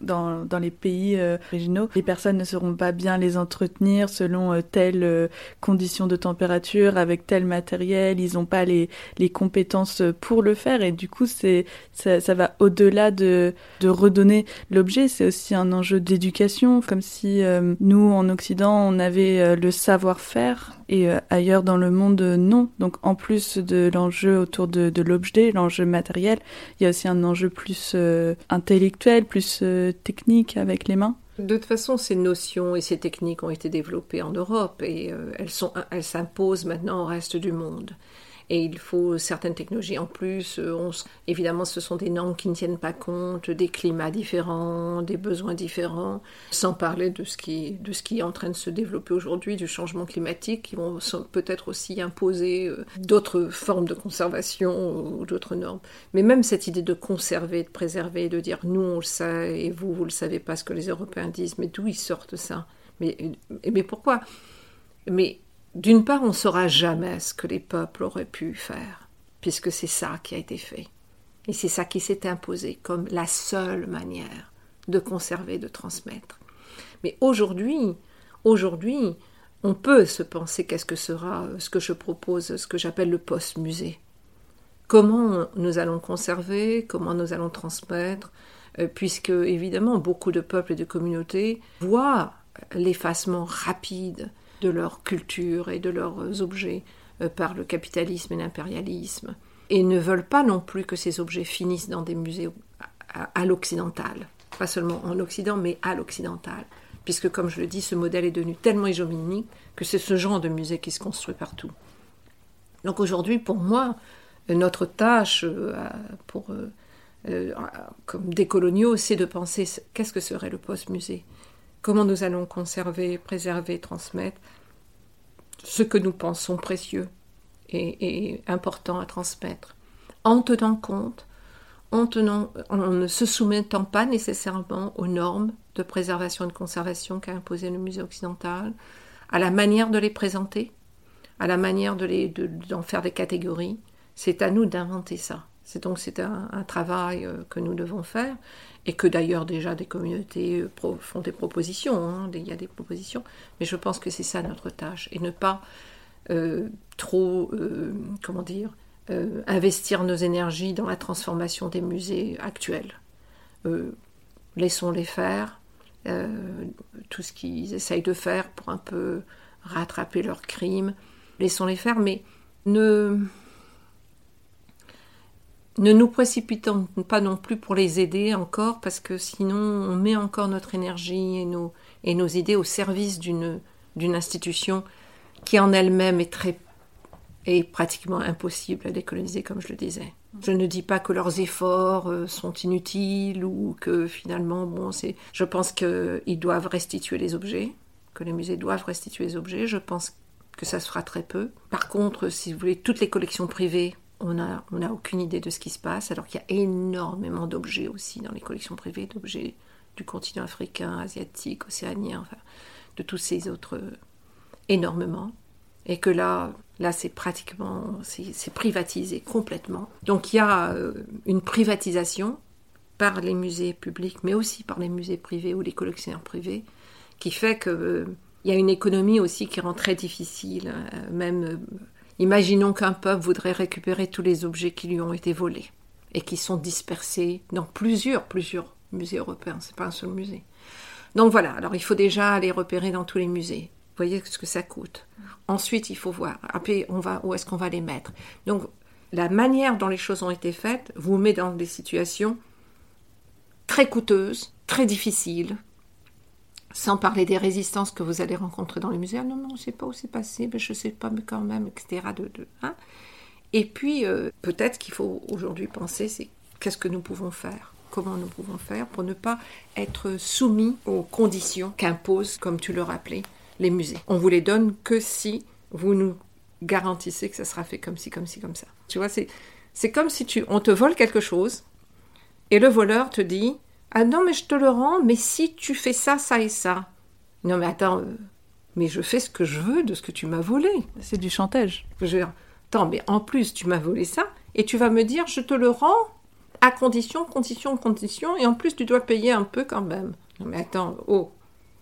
dans, dans les pays originaux, les personnes ne sauront pas bien les entretenir selon telle condition de température, avec tel matériel, ils n'ont pas les, les compétences pour le faire, et du coup, c'est ça, va au-delà de, de redonner l'objet, c'est aussi un enjeu d'éducation, comme nous, en Occident, on avait le savoir faire et euh, ailleurs dans le monde, non. Donc en plus de l'enjeu autour de, l'objet, l'enjeu matériel, il y a aussi un enjeu plus euh, intellectuel, plus euh, technique avec les mains. De toute façon, ces notions et ces techniques ont été développées en Europe et elles s'imposent maintenant au reste du monde et il faut certaines technologies en plus. Euh, évidemment, ce sont des normes qui ne tiennent pas compte des climats différents, des besoins différents, sans parler de ce qui, de ce qui est en train de se développer aujourd'hui, du changement climatique, qui vont peut-être aussi imposer euh, d'autres formes de conservation ou d'autres normes. Mais même cette idée de conserver, de préserver, de dire nous on le sait et vous, vous le savez pas ce que les Européens disent, mais d'où ils sortent ça? Mais, mais pourquoi? Mais d'une part, on ne saura jamais ce que les peuples auraient pu faire, puisque c'est ça qui a été fait. Et c'est ça qui s'est imposé comme la seule manière de conserver, de transmettre. Mais aujourd'hui, aujourd'hui, on peut se penser qu'est-ce que sera ce que je propose, ce que j'appelle le post-musée. Comment nous allons conserver, comment nous allons transmettre, euh, puisque évidemment beaucoup de peuples et de communautés voient l'effacement rapide de leur culture et de leurs objets euh, par le capitalisme et l'impérialisme, et ne veulent pas non plus que ces objets finissent dans des musées à, l'occidental, pas seulement en Occident, mais à l'occidental, puisque comme je le dis, ce modèle est devenu tellement hégémonique que c'est ce genre de musée qui se construit partout. Donc aujourd'hui, pour moi, notre tâche euh, pour, euh, comme décoloniaux, c'est de penser qu'est-ce que serait le post-musée comment nous allons conserver, préserver, transmettre ce que nous pensons précieux et, important à transmettre, en tenant compte, en, ne se soumettant pas nécessairement aux normes de préservation et de conservation qu'a imposé le musée occidental, à la manière de les présenter, à la manière de les, d'en faire des catégories. C'est à nous d'inventer ça. C'est donc c'est un, travail euh, que nous devons faire et que d'ailleurs déjà des communautés euh, font des propositions, hein, il y a des propositions, mais je pense que c'est ça notre tâche, et ne pas euh, trop, comment dire, investir nos énergies dans la transformation des musées actuels. Laissons-les faire, tout ce qu'ils essayent de faire pour un peu rattraper leurs crimes, laissons-les faire, mais ne ne nous précipitons pas non plus pour les aider encore, parce que sinon on met encore notre énergie et nos, et nos idées au service d'une, institution qui en elle-même est très est pratiquement impossible à décoloniser, comme je le disais. Je ne dis pas que leurs efforts euh, sont inutiles ou que finalement, bon, c'est. Je pense qu'ils doivent restituer les objets, que les musées doivent restituer les objets. Je pense que ça se fera très peu. Par contre, si vous voulez, toutes les collections privées on n'a on a aucune idée de ce qui se passe, alors qu'il y a énormément d'objets aussi dans les collections privées, d'objets du continent africain, asiatique, océanien, enfin, de tous ces autres énormément. Et que là, là c'est pratiquement, c'est privatisé complètement. Donc il y a euh, une privatisation par les musées publics, mais aussi par les musées privés ou les collectionneurs privés, qui fait que euh, il y a une économie aussi qui rend très difficile. Euh, même, imaginons qu'un peuple voudrait récupérer tous les objets qui lui ont été volés et qui sont dispersés dans plusieurs, plusieurs musée européen, c'est pas un seul musée. Donc voilà, alors il faut déjà aller repérer dans tous les musées. Vous voyez ce que ça coûte. Ensuite, il faut voir. Après, on va, où est-ce qu'on va les mettre Donc, la manière dont les choses ont été faites vous met dans des situations très coûteuses, très difficiles, sans parler des résistances que vous allez rencontrer dans les musées. Ah non, non, je ne sais pas où c'est passé, mais je ne sais pas, quand même, etc. Hein. Et puis, euh, peut-être qu'il faut aujourd'hui penser, c'est qu'est-ce que nous pouvons faire comment nous pouvons faire pour ne pas être soumis aux conditions qu'imposent, comme tu le rappelais, les musées. On vous les donne que si vous nous garantissez que ça sera fait comme ci, comme ci, comme ça. Tu vois, c'est comme si tu, on te vole quelque chose et le voleur te dit Ah non, mais je te le rends, mais si tu fais ça, ça et ça. Non, mais attends, euh, mais je fais ce que je veux de ce que tu m'as volé. C'est du chantage. Je attends, mais en plus, tu m'as volé ça et tu vas me dire Je te le rends à condition, condition, condition, et en plus tu dois payer un peu quand même. Non mais attends, oh,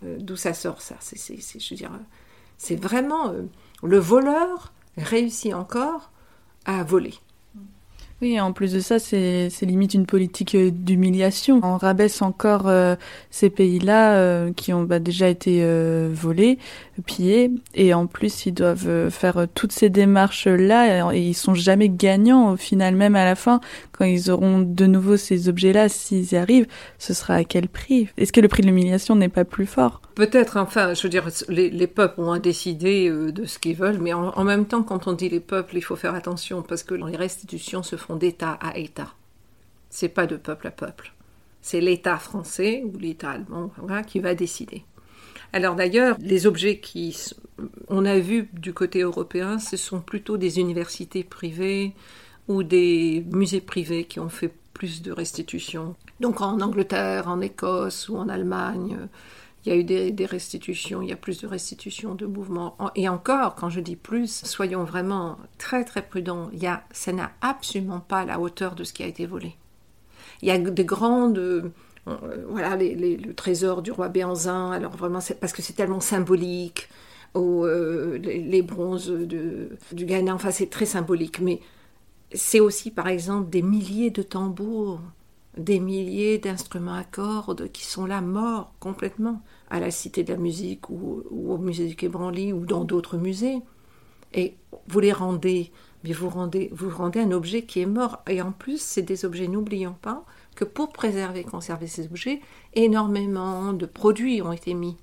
euh, d'où ça sort ça? C'est, Je veux dire, c'est vraiment euh, le voleur réussit encore à voler. Oui, en plus de ça, c'est limite une politique euh, d'humiliation. On rabaisse encore euh, ces pays-là euh, qui ont bah, déjà été volés, pillés, et en plus ils doivent faire toutes ces démarches-là, et ils sont jamais gagnants au final, même à la fin, quand ils auront de nouveau ces objets-là, s'ils y arrivent, ce sera à quel prix? Est-ce que le prix de l'humiliation n'est pas plus fort? Peut-être, enfin, je veux dire, les, peuples ont à décider de ce qu'ils veulent, mais en, en, même temps, quand on dit les peuples, il faut faire attention, parce que les restitutions se font d'État à État. C'est pas de peuple à peuple. C'est l'État français ou l'État allemand qui va décider. Alors d'ailleurs, les objets qui on a vu du côté européen, ce sont plutôt des universités privées ou des musées privés qui ont fait plus de restitutions. Donc en Angleterre, en Écosse ou en Allemagne, il y a eu des, restitutions, il y a plus de restitutions de mouvements. Et encore, quand je dis plus, soyons vraiment très très prudents. Il y a, ça n'a absolument pas la hauteur de ce qui a été volé. Il y a des grandes, euh, voilà, le trésor du roi Béanzin. Alors vraiment, parce que c'est tellement symbolique. Euh, les, bronzes de, du Ghana, enfin c'est très symbolique. Mais c'est aussi, par exemple, des milliers de tambours des milliers d'instruments à cordes qui sont là morts complètement à la Cité de la musique ou, au musée du Quai Branly ou dans d'autres musées. Et vous les rendez, mais vous rendez, vous rendez un objet qui est mort. Et en plus, c'est des objets, n'oublions pas, que pour préserver et conserver ces objets, énormément de produits ont été mis.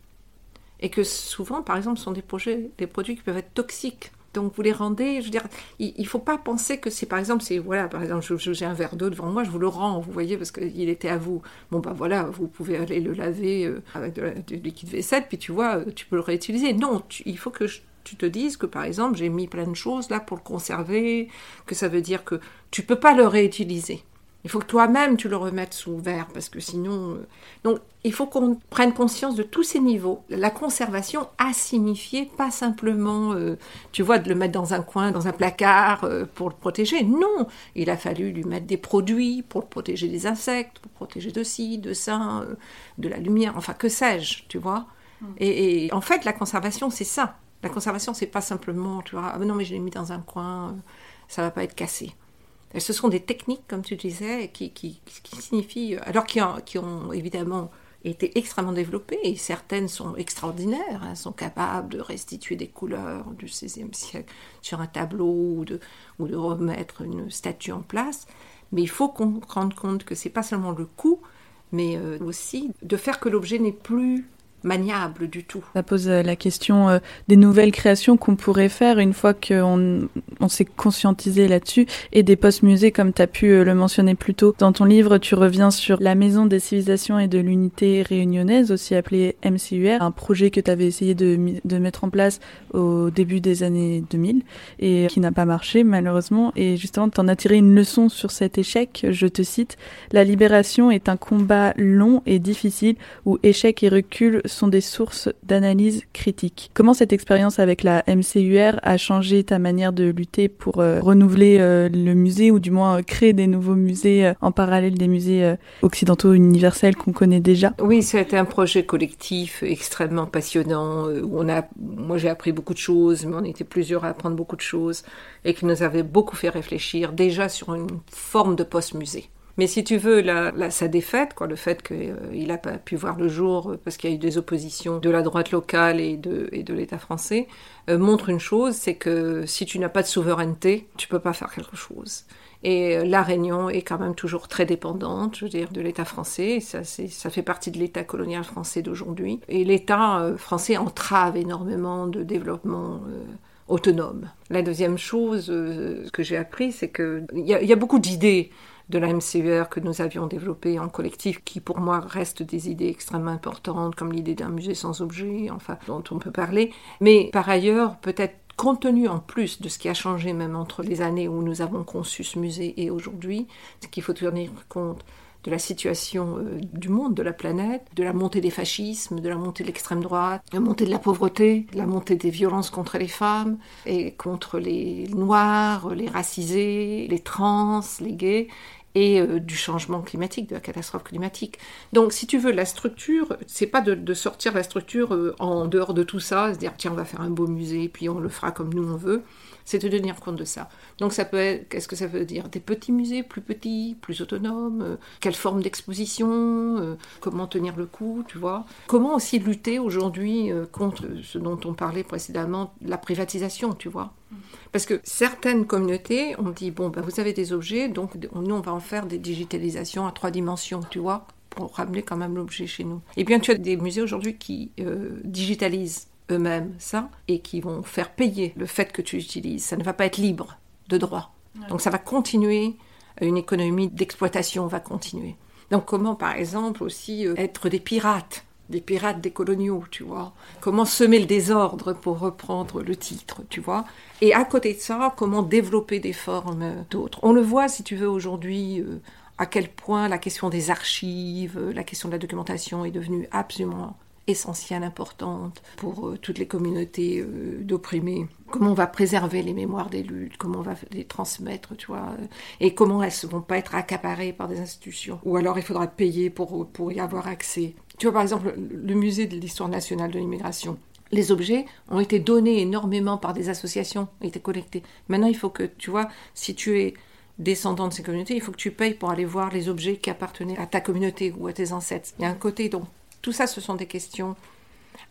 Et que souvent, par exemple, ce sont des, projets, des produits qui peuvent être toxiques. Donc vous les rendez, je veux dire, il ne faut pas penser que c'est par exemple, c'est voilà, par exemple, j'ai un verre d'eau devant moi, je vous le rends, vous voyez, parce qu'il était à vous. Bon ben voilà, vous pouvez aller le laver euh, avec du liquide vaisselle, puis tu vois, tu peux le réutiliser. Non, il faut que tu te dises que par exemple, j'ai mis plein de choses là pour le conserver, que ça veut dire que tu peux pas le réutiliser. Il faut que toi-même tu le remettes sous verre parce que sinon. Euh, donc il faut qu'on prenne conscience de tous ces niveaux. La conservation a signifié pas simplement, euh, tu vois, de le mettre dans un coin, dans un placard euh, pour le protéger. Non, il a fallu lui mettre des produits pour le protéger des insectes, pour protéger de ci, de ça, de la lumière, enfin que sais-je, tu vois. Mm. Et, et, en fait, la conservation, c'est ça. La conservation, c'est pas simplement, tu vois, ah non mais je l'ai mis dans un coin, ça va pas être cassé. Ce sont des techniques, comme tu disais, qui, qui, signifient, alors qui ont, qui ont, évidemment été extrêmement développées, et certaines sont extraordinaires, hein, sont capables de restituer des couleurs du XVIe siècle sur un tableau ou de, ou de remettre une statue en place. Mais il faut qu'on rende compte que c'est pas seulement le coût, mais euh, aussi de faire que l'objet n'est plus maniable du tout. Ça pose euh, la question euh, des nouvelles créations qu'on pourrait faire une fois qu'on on, s'est conscientisé là-dessus et des post-musées comme tu as pu euh, le mentionner plus tôt. Dans ton livre, tu reviens sur la Maison des civilisations et de l'unité réunionnaise, aussi appelée MCUR, un projet que tu avais essayé de, de mettre en place au début des années 2000 et qui n'a pas marché malheureusement. Et justement, tu en as tiré une leçon sur cet échec. Je te cite, La libération est un combat long et difficile où échec et recul sont des sources d'analyse critique. Comment cette expérience avec la MCUR a changé ta manière de lutter pour euh, renouveler euh, le musée ou du moins euh, créer des nouveaux musées en parallèle des musées occidentaux universels qu'on connaît déjà? Oui, c'était un projet collectif extrêmement passionnant où on a, moi j'ai appris beaucoup de choses, mais on était plusieurs à apprendre beaucoup de choses et qui nous avait beaucoup fait réfléchir déjà sur une forme de post-musée. Mais si tu veux, sa défaite, le fait qu'il euh, n'a pas pu voir le jour euh, parce qu'il y a eu des oppositions de la droite locale et de, l'État français, euh, montre une chose, c'est que si tu n'as pas de souveraineté, tu peux pas faire quelque chose. Et la Réunion est quand même toujours très dépendante, je veux dire, de l'État français. Ça, fait partie de l'État colonial français d'aujourd'hui. Et l'État français entrave énormément de développement autonome. La deuxième chose que j'ai appris, c'est qu'il y, a beaucoup d'idées de la MCUR que nous avions développé en collectif, qui pour moi restent des idées extrêmement importantes, comme l'idée d'un musée sans objet, enfin, dont on peut parler. Mais par ailleurs, peut-être compte tenu en plus de ce qui a changé même entre les années où nous avons conçu ce musée et aujourd'hui, c'est qu'il faut tenir compte de la situation euh, du monde, de la planète, de la montée des fascismes, de la montée de l'extrême droite, de la montée de la pauvreté, de la montée des violences contre les femmes et contre les noirs, les racisés, les trans, les gays, et euh, du changement climatique, de la catastrophe climatique. Donc, si tu veux, la structure, c'est pas de, sortir la structure euh, en dehors de tout ça, se dire tiens, on va faire un beau musée, puis on le fera comme nous on veut. C'est de tenir compte de ça. Donc, ça peut être, qu'est-ce que ça veut dire? Des petits musées, plus petits, plus autonomes. Euh, quelle forme d'exposition Comment tenir le coup, tu vois? Comment aussi lutter aujourd'hui contre ce dont on parlait précédemment, la privatisation, tu vois? Parce que certaines communautés ont dit bon, ben, vous avez des objets, donc nous, on va en faire des digitalisations à trois dimensions, tu vois, pour ramener quand même l'objet chez nous. Et bien, tu as des musées aujourd'hui qui euh, digitalisent eux-mêmes ça et qui vont faire payer le fait que tu utilises. Ça ne va pas être libre de droit. Donc ça va continuer, une économie d'exploitation va continuer. Donc comment, par exemple, aussi euh, être des pirates des pirates des coloniaux, tu vois? Comment semer le désordre pour reprendre le titre, tu vois? Et à côté de ça, comment développer des formes d'autres? On le voit, si tu veux, aujourd'hui, euh, à quel point la question des archives, la question de la documentation est devenue absolument essentielle, importante pour euh, toutes les communautés d'opprimés. Comment on va préserver les mémoires des luttes, comment on va les transmettre, tu vois, et comment elles ne vont pas être accaparées par des institutions. Ou alors il faudra payer pour, pour y avoir accès. Tu vois, par exemple, le musée de l'histoire nationale de l'immigration. Les objets ont été donnés énormément par des associations, ont été collectés. Maintenant, il faut que, tu vois, si tu es descendant de ces communautés, il faut que tu payes pour aller voir les objets qui appartenaient à ta communauté ou à tes ancêtres. Il y a un côté, donc, tout ça, ce sont des questions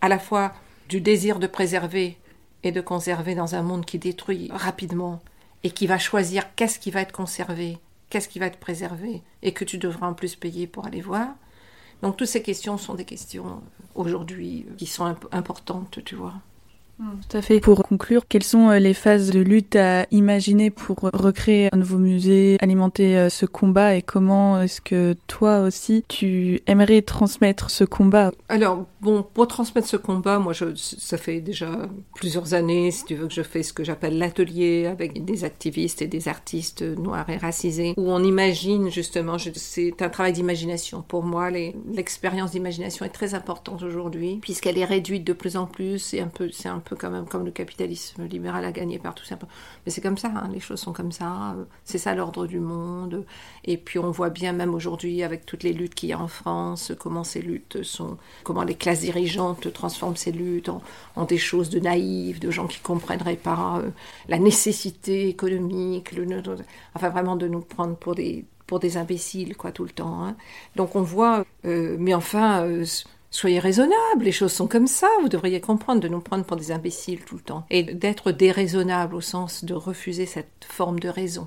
à la fois du désir de préserver et de conserver dans un monde qui détruit rapidement et qui va choisir qu'est-ce qui va être conservé, qu'est-ce qui va être préservé, et que tu devras en plus payer pour aller voir. Donc toutes ces questions sont des questions euh, aujourd'hui euh, qui sont importantes, tu vois. Tout à fait. Pour conclure, quelles sont euh, les phases de lutte à imaginer pour recréer un nouveau musée, alimenter euh, ce combat et comment est-ce que toi aussi tu aimerais transmettre ce combat? Alors, bon, pour transmettre ce combat, moi, ça fait déjà plusieurs années, si tu veux, que je fais ce que j'appelle l'atelier avec des activistes et des artistes noirs et racisés, où on imagine justement, c'est un travail d'imagination. Pour moi, l'expérience d'imagination est très importante aujourd'hui, puisqu'elle est réduite de plus en plus, c'est un peu, un peu comme le capitalisme libéral a gagné partout. Mais c'est comme ça, hein, les choses sont comme ça. C'est ça l'ordre du monde. Et puis on voit bien même aujourd'hui avec toutes les luttes qu'il y a en France, comment ces luttes sont, comment les classes dirigeantes transforment ces luttes en, des choses de naïves, de gens qui comprendraient pas euh, la nécessité économique, enfin vraiment de nous prendre pour des pour des imbéciles quoi tout le temps. Hein. Donc on voit, euh, mais enfin. Euh, Soyez raisonnables, les choses sont comme ça, vous devriez comprendre de nous prendre pour des imbéciles tout le temps. Et d'être déraisonnable au sens de refuser cette forme de raison.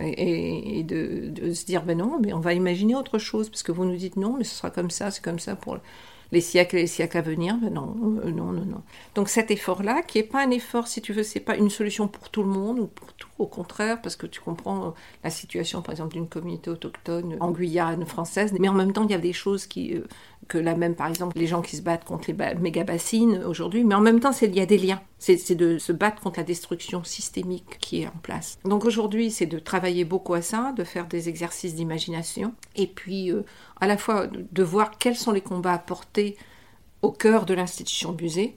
Et, de, se dire, ben non, mais on va imaginer autre chose, parce que vous nous dites non, mais ce sera comme ça, c'est comme ça pour... les siècles et les siècles à venir. Mais non, euh, non, non, non. Donc cet effort-là, qui n'est pas un effort, si tu veux, c'est pas une solution pour tout le monde ou pour tout, au contraire, parce que tu comprends la situation, par exemple, d'une communauté autochtone en Guyane française, mais en même temps, il y a des choses qui, euh, que la même, par exemple, les gens qui se battent contre les méga-bassines aujourd'hui, mais en même temps, il y a des liens. C'est de se battre contre la destruction systémique qui est en place. Donc aujourd'hui, c'est de travailler beaucoup à ça, de faire des exercices d'imagination, et puis à la fois de voir quels sont les combats à porter au cœur de l'institution musée,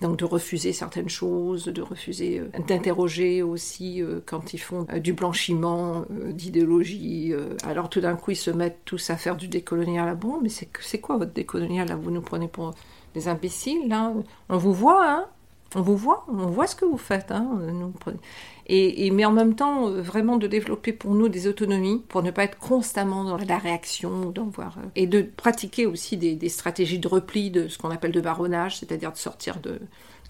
donc de refuser certaines choses, de refuser euh, d'interroger aussi euh, quand ils font euh, du blanchiment d'idéologie. alors tout d'un coup ils se mettent tous à faire du décolonial. Ah bon, mais c'est quoi votre décolonial là? Vous nous prenez pour des imbéciles là? On vous voit, hein? On vous voit, on voit ce que vous faites. Hein, et, mais en même temps, euh, vraiment de développer pour nous des autonomies, pour ne pas être constamment dans la réaction, voir, euh, et de pratiquer aussi des, stratégies de repli, de ce qu'on appelle de baronnage, c'est-à-dire de sortir de,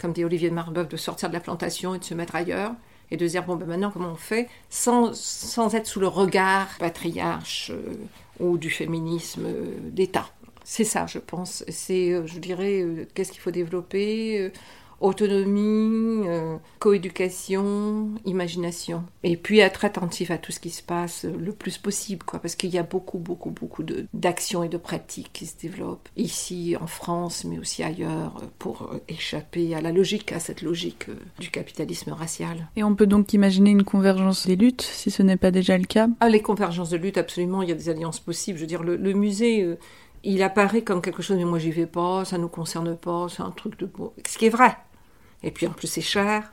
comme dit Olivier de Marbeuf, de sortir de la plantation et de se mettre ailleurs et de dire bon ben maintenant comment on fait sans, sans être sous le regard patriarche euh, ou du féminisme d'État. C'est ça, je pense. C'est, je dirais, qu'est-ce qu'il faut développer autonomie, euh, coéducation, imagination. Et puis être attentif à tout ce qui se passe le plus possible, quoi, parce qu'il y a beaucoup, beaucoup, beaucoup d'actions et de pratiques qui se développent ici en France, mais aussi ailleurs, pour échapper à la logique, à cette logique euh, du capitalisme racial. Et on peut donc imaginer une convergence des luttes, si ce n'est pas déjà le cas Ah, les convergences de lutte, absolument, il y a des alliances possibles. Je veux dire, le, musée... Euh, il apparaît comme quelque chose, mais moi j'y vais pas, ça nous concerne pas, c'est un truc de. Ce qui est vrai. Et puis en plus c'est cher.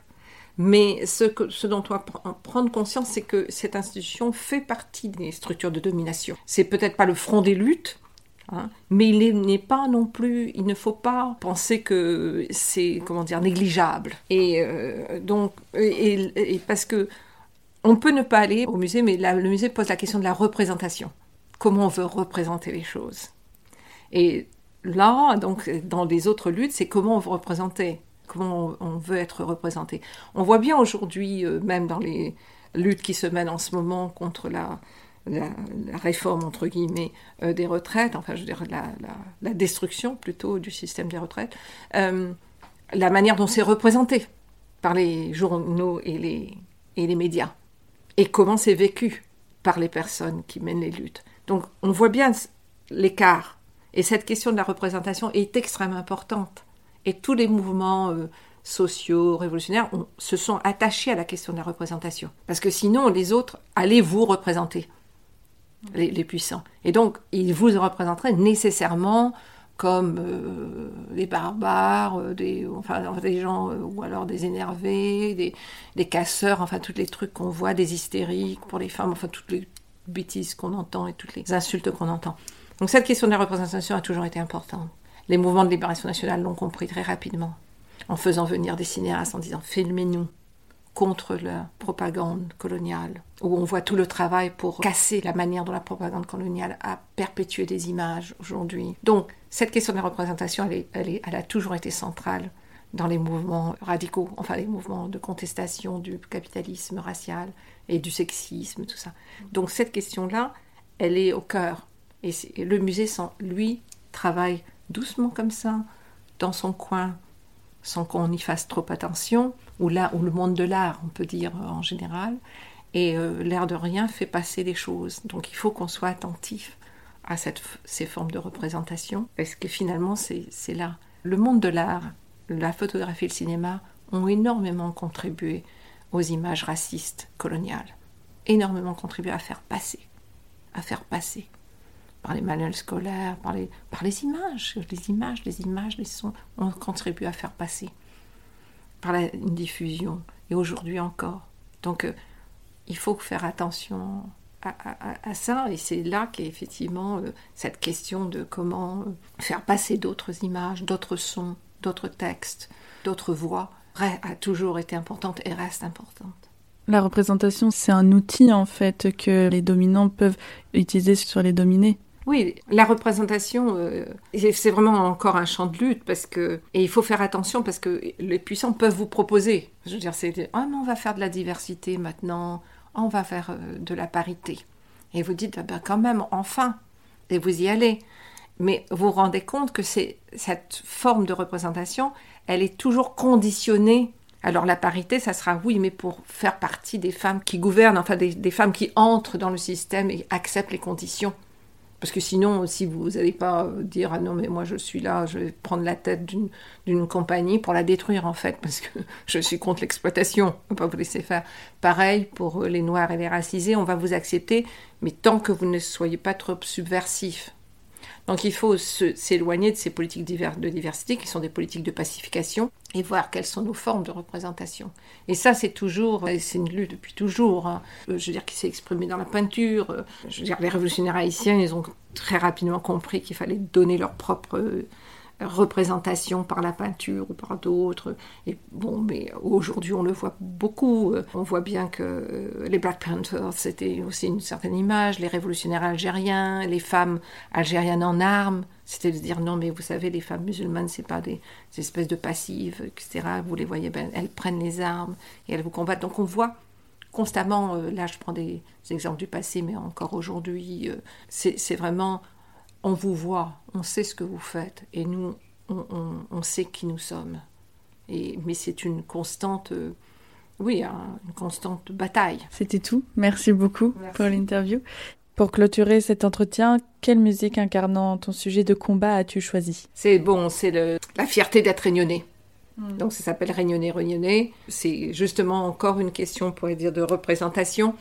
Mais ce, dont on doit prendre conscience, c'est que cette institution fait partie des structures de domination. C'est peut-être pas le front des luttes, hein, mais il n'est pas non plus, il ne faut pas penser que c'est, comment dire, négligeable. Et euh, donc, et, parce que on peut ne pas aller au musée, mais le musée pose la question de la représentation. Comment on veut représenter les choses? Et là, donc, dans les autres luttes, c'est comment on veut représenter, comment on, veut être représenté. On voit bien aujourd'hui, euh, même dans les luttes qui se mènent en ce moment contre la, réforme, entre guillemets, euh, des retraites, enfin, je veux dire, la, destruction plutôt du système des retraites, euh, la manière dont c'est représenté par les journaux et les médias, et comment c'est vécu par les personnes qui mènent les luttes. Donc, on voit bien l'écart et cette question de la représentation est extrêmement importante. Et tous les mouvements euh, sociaux, révolutionnaires, se sont attachés à la question de la représentation. Parce que sinon, les autres allaient vous représenter, les, puissants. Et donc, ils vous représenteraient nécessairement comme euh, des barbares, euh, des, enfin, des gens, ou alors des énervés, des, des casseurs, enfin, tous les trucs qu'on voit, des hystériques pour les femmes, enfin, toutes les bêtises qu'on entend et toutes les insultes qu'on entend. Donc cette question de la représentation a toujours été importante. Les mouvements de libération nationale l'ont compris très rapidement, en faisant venir des cinéastes en disant filmez-nous contre la propagande coloniale, où on voit tout le travail pour casser la manière dont la propagande coloniale a perpétué des images aujourd'hui. Donc cette question de la représentation, elle, elle a toujours été centrale dans les mouvements radicaux, enfin les mouvements de contestation du capitalisme racial et du sexisme, tout ça. Donc cette question-là, elle est au cœur et, le musée, lui, travaille doucement comme ça, dans son coin, sans qu'on y fasse trop attention, ou là, ou le monde de l'art, on peut dire en général, et euh, l'air de rien fait passer les choses. Donc il faut qu'on soit attentif à cette, ces formes de représentation, parce que finalement, c'est là. Le monde de l'art, la photographie et le cinéma ont énormément contribué aux images racistes coloniales, énormément contribué à faire passer, à faire passer par les manuels scolaires, par les, par les images, les images, les images, les sons, on contribue à faire passer par la, une diffusion, et aujourd'hui encore. Donc euh, il faut faire attention à, ça, et c'est là qu'effectivement euh, cette question de comment euh, faire passer d'autres images, d'autres sons, d'autres textes, d'autres voix, a toujours été importante et reste importante. La représentation, c'est un outil en fait que les dominants peuvent utiliser sur les dominés. Oui, la représentation, euh, c'est vraiment encore un champ de lutte parce que et il faut faire attention parce que les puissants peuvent vous proposer. Je veux dire, c'est ah mais on va faire de la diversité maintenant, on va faire euh, de la parité. Et vous dites ah ben quand même enfin et vous y allez. Mais vous vous rendez compte que c'est cette forme de représentation, elle est toujours conditionnée. Alors la parité, ça sera oui, mais pour faire partie des femmes qui gouvernent, enfin des, des femmes qui entrent dans le système et acceptent les conditions. Parce que sinon, si vous n'allez pas dire ah non mais moi je suis là, je vais prendre la tête d'une- compagnie pour la détruire en fait, parce que je suis contre l'exploitation, on va pas vous laisser faire. Pareil pour euh, les noirs et les racisés, on va vous accepter, mais tant que vous ne soyez pas trop subversif. Donc il faut s'éloigner de ces politiques de diversité qui sont des politiques de pacification et voir quelles sont nos formes de représentation. Et ça, c'est toujours, c'est une lutte depuis toujours. hein. Euh, Je veux dire, qui s'est exprimé dans la peinture. euh, Je veux dire, les révolutionnaires haïtiens, ils ont très rapidement compris qu'il fallait donner leur propre euh, représentation par la peinture ou par d'autres. Et bon, mais aujourd'hui, on le voit beaucoup. Euh, On voit bien que euh, les Black Panthers, c'était aussi une certaine image. Les révolutionnaires algériens, les femmes algériennes en armes. C'était de dire non, mais vous savez, les femmes musulmanes, c'est pas des, espèces de passives, etc. Vous les voyez, ben, elles prennent les armes et elles vous combattent. Donc on voit constamment, euh, là je prends des, exemples du passé, mais encore aujourd'hui, c'est vraiment, on vous voit, on sait ce que vous faites, et nous, on, on- on sait qui nous sommes. Et, mais c'est une constante, euh, oui, un- une constante bataille. C'était tout. Merci beaucoup Merci. pour l'interview. Pour clôturer cet entretien, quelle musique incarnant ton sujet de combat as-tu choisi? C'est bon, c'est la fierté d'être réunionnais. Donc ça s'appelle Réunionnais, Réunionnais. C'est justement encore une question, on pourrait dire, de représentation,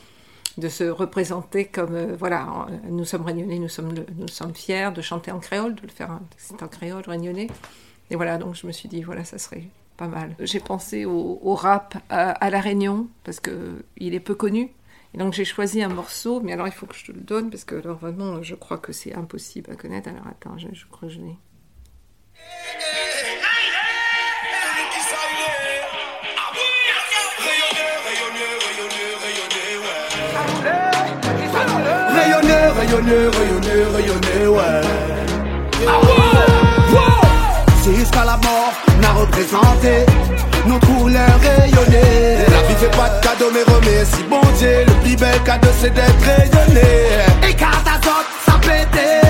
de se représenter comme, euh, voilà, euh, nous sommes Réunionnais, nous sommes, nous sommes fiers de chanter en créole, de le faire, c'est en créole, Réunionnais. Et voilà, donc je me suis dit, voilà, ça serait pas mal. J'ai pensé au, rap à, La Réunion, parce que il est peu connu. Et donc j'ai choisi un morceau, mais alors il faut que je te le donne, parce que alors, vraiment, je crois que c'est impossible à connaître. Alors attends, je, je crois que je l'ai. Rayonner, rayonner, rayonner, rayonner, ouais. C'est jusqu'à la mort, on a représenté nos couleurs rayonnées. La vie fait pas de cadeau, mais remet si bon Dieu. Le plus bel cadeau, c'est d'être rayonné. Et carte azote, ça pétait.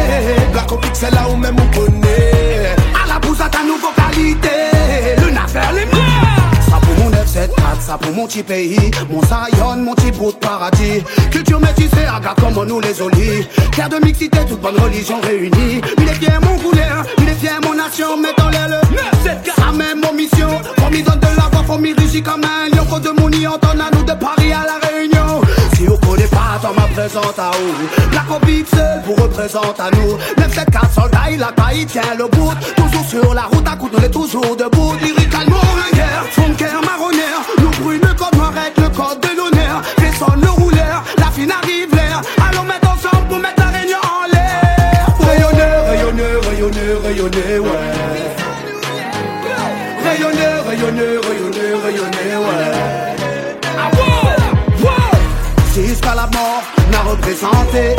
Black au pixel là où même on connaît. À la bouse à ta nouveau mon petit pays Mon Zion, mon petit bout de paradis. Culture métissée, regarde comment nous les olis. Terre de mixité, toute bonne religion réunie. Il est fier mon couleur, il est fier mon nation Mettons les le Ça même mon mission. M'y donne de la voix, m'y rugir comme un lion. Faut de mon on donne à nous de Paris à la Réunion. Si vous connaissez pas, t'en ma présente à où? La copie seule vous représente à nous. 974 soldats, il a pas, il tient le bout. Toujours sur la route, à coup on est toujours debout. Lyricalement ringard, funker marronnaire. Nous brûle comme arrête le code de l'honneur Descend le rouleur, la fine arrive l'air Allons mettre ensemble pour mettre la réunion en l'air Rayonneur, rayonneur, rayonneur, rayonneur, ouais Rayonneur, rayonneur, rayonneur, rayonneur, ouais c'est jusqu'à la mort, on a représenté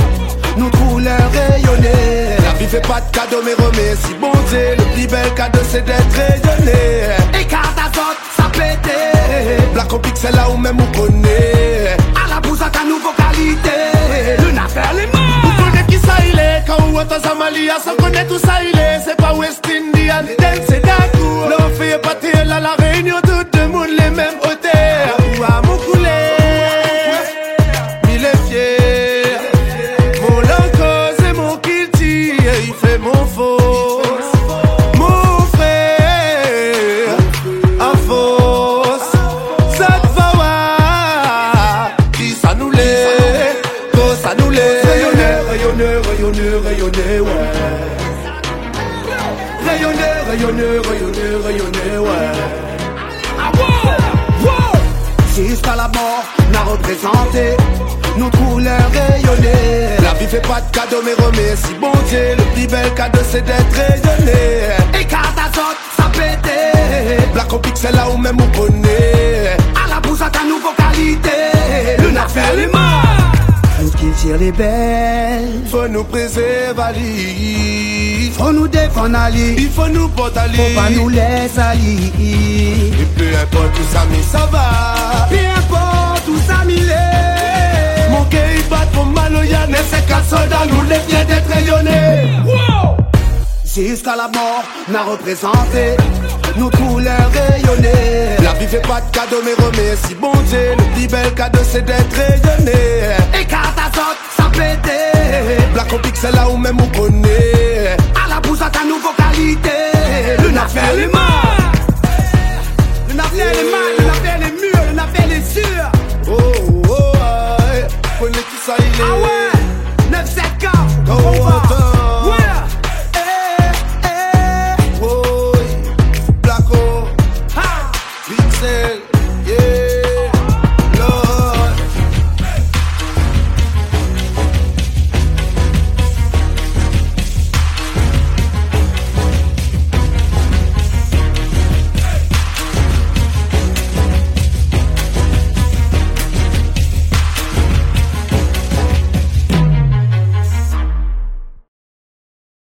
nos couleurs rayonnées. La vie fait pas de cadeau, mais remet si bon Dieu. Le plus bel cadeau, c'est d'être rayonné. kalite Black on pixel la ou men mou kone A la bouzak a nouvo kalite Le nafer le man Ou konen ki sa ile Ka ou wata Zamalia San konen tou sa ile Se pa West Indian Den se dakou Le feye pati la la reynyo de Rayonneur, rayonneur, rayonneur, rayonneur, ouais. C'est jusqu'à la mort, on a représenté nos couleurs rayonnées. La vie fait pas de cadeau mais remet si bon Dieu Le plus bel cadeau c'est d'être rayonné Et carte azote, ça pétait. Black au pixel là où même on connaît À la bouse à ta nouveau qualité. Le nafère les mains. Qu'il tire les belles. Faut nous préserver Ali Faut nous défendre Ali. Il faut nous porter Ali Faut pas nous laisser Ali. Et peu importe tout ça mais ça va Peu importe où ça est. Mon il bat pour mal au yann Et ces quatre soldats nous les viennent d'être rayonnés Si jusqu'à la mort n'a représenté nos couleurs rayonnées. La vie fait pas de cadeau, mais remercie, bon Dieu. Le plus bel cadeau, c'est d'être rayonné. Et quand ça saute, ça. Black on c'est là où même on connaît. À la bouche, à ta nouvelle qualité. Le affaire est mort. Le le le navire est sûr. Oh, oh, oh, connais qui ça il est. Ah ouais, 9-7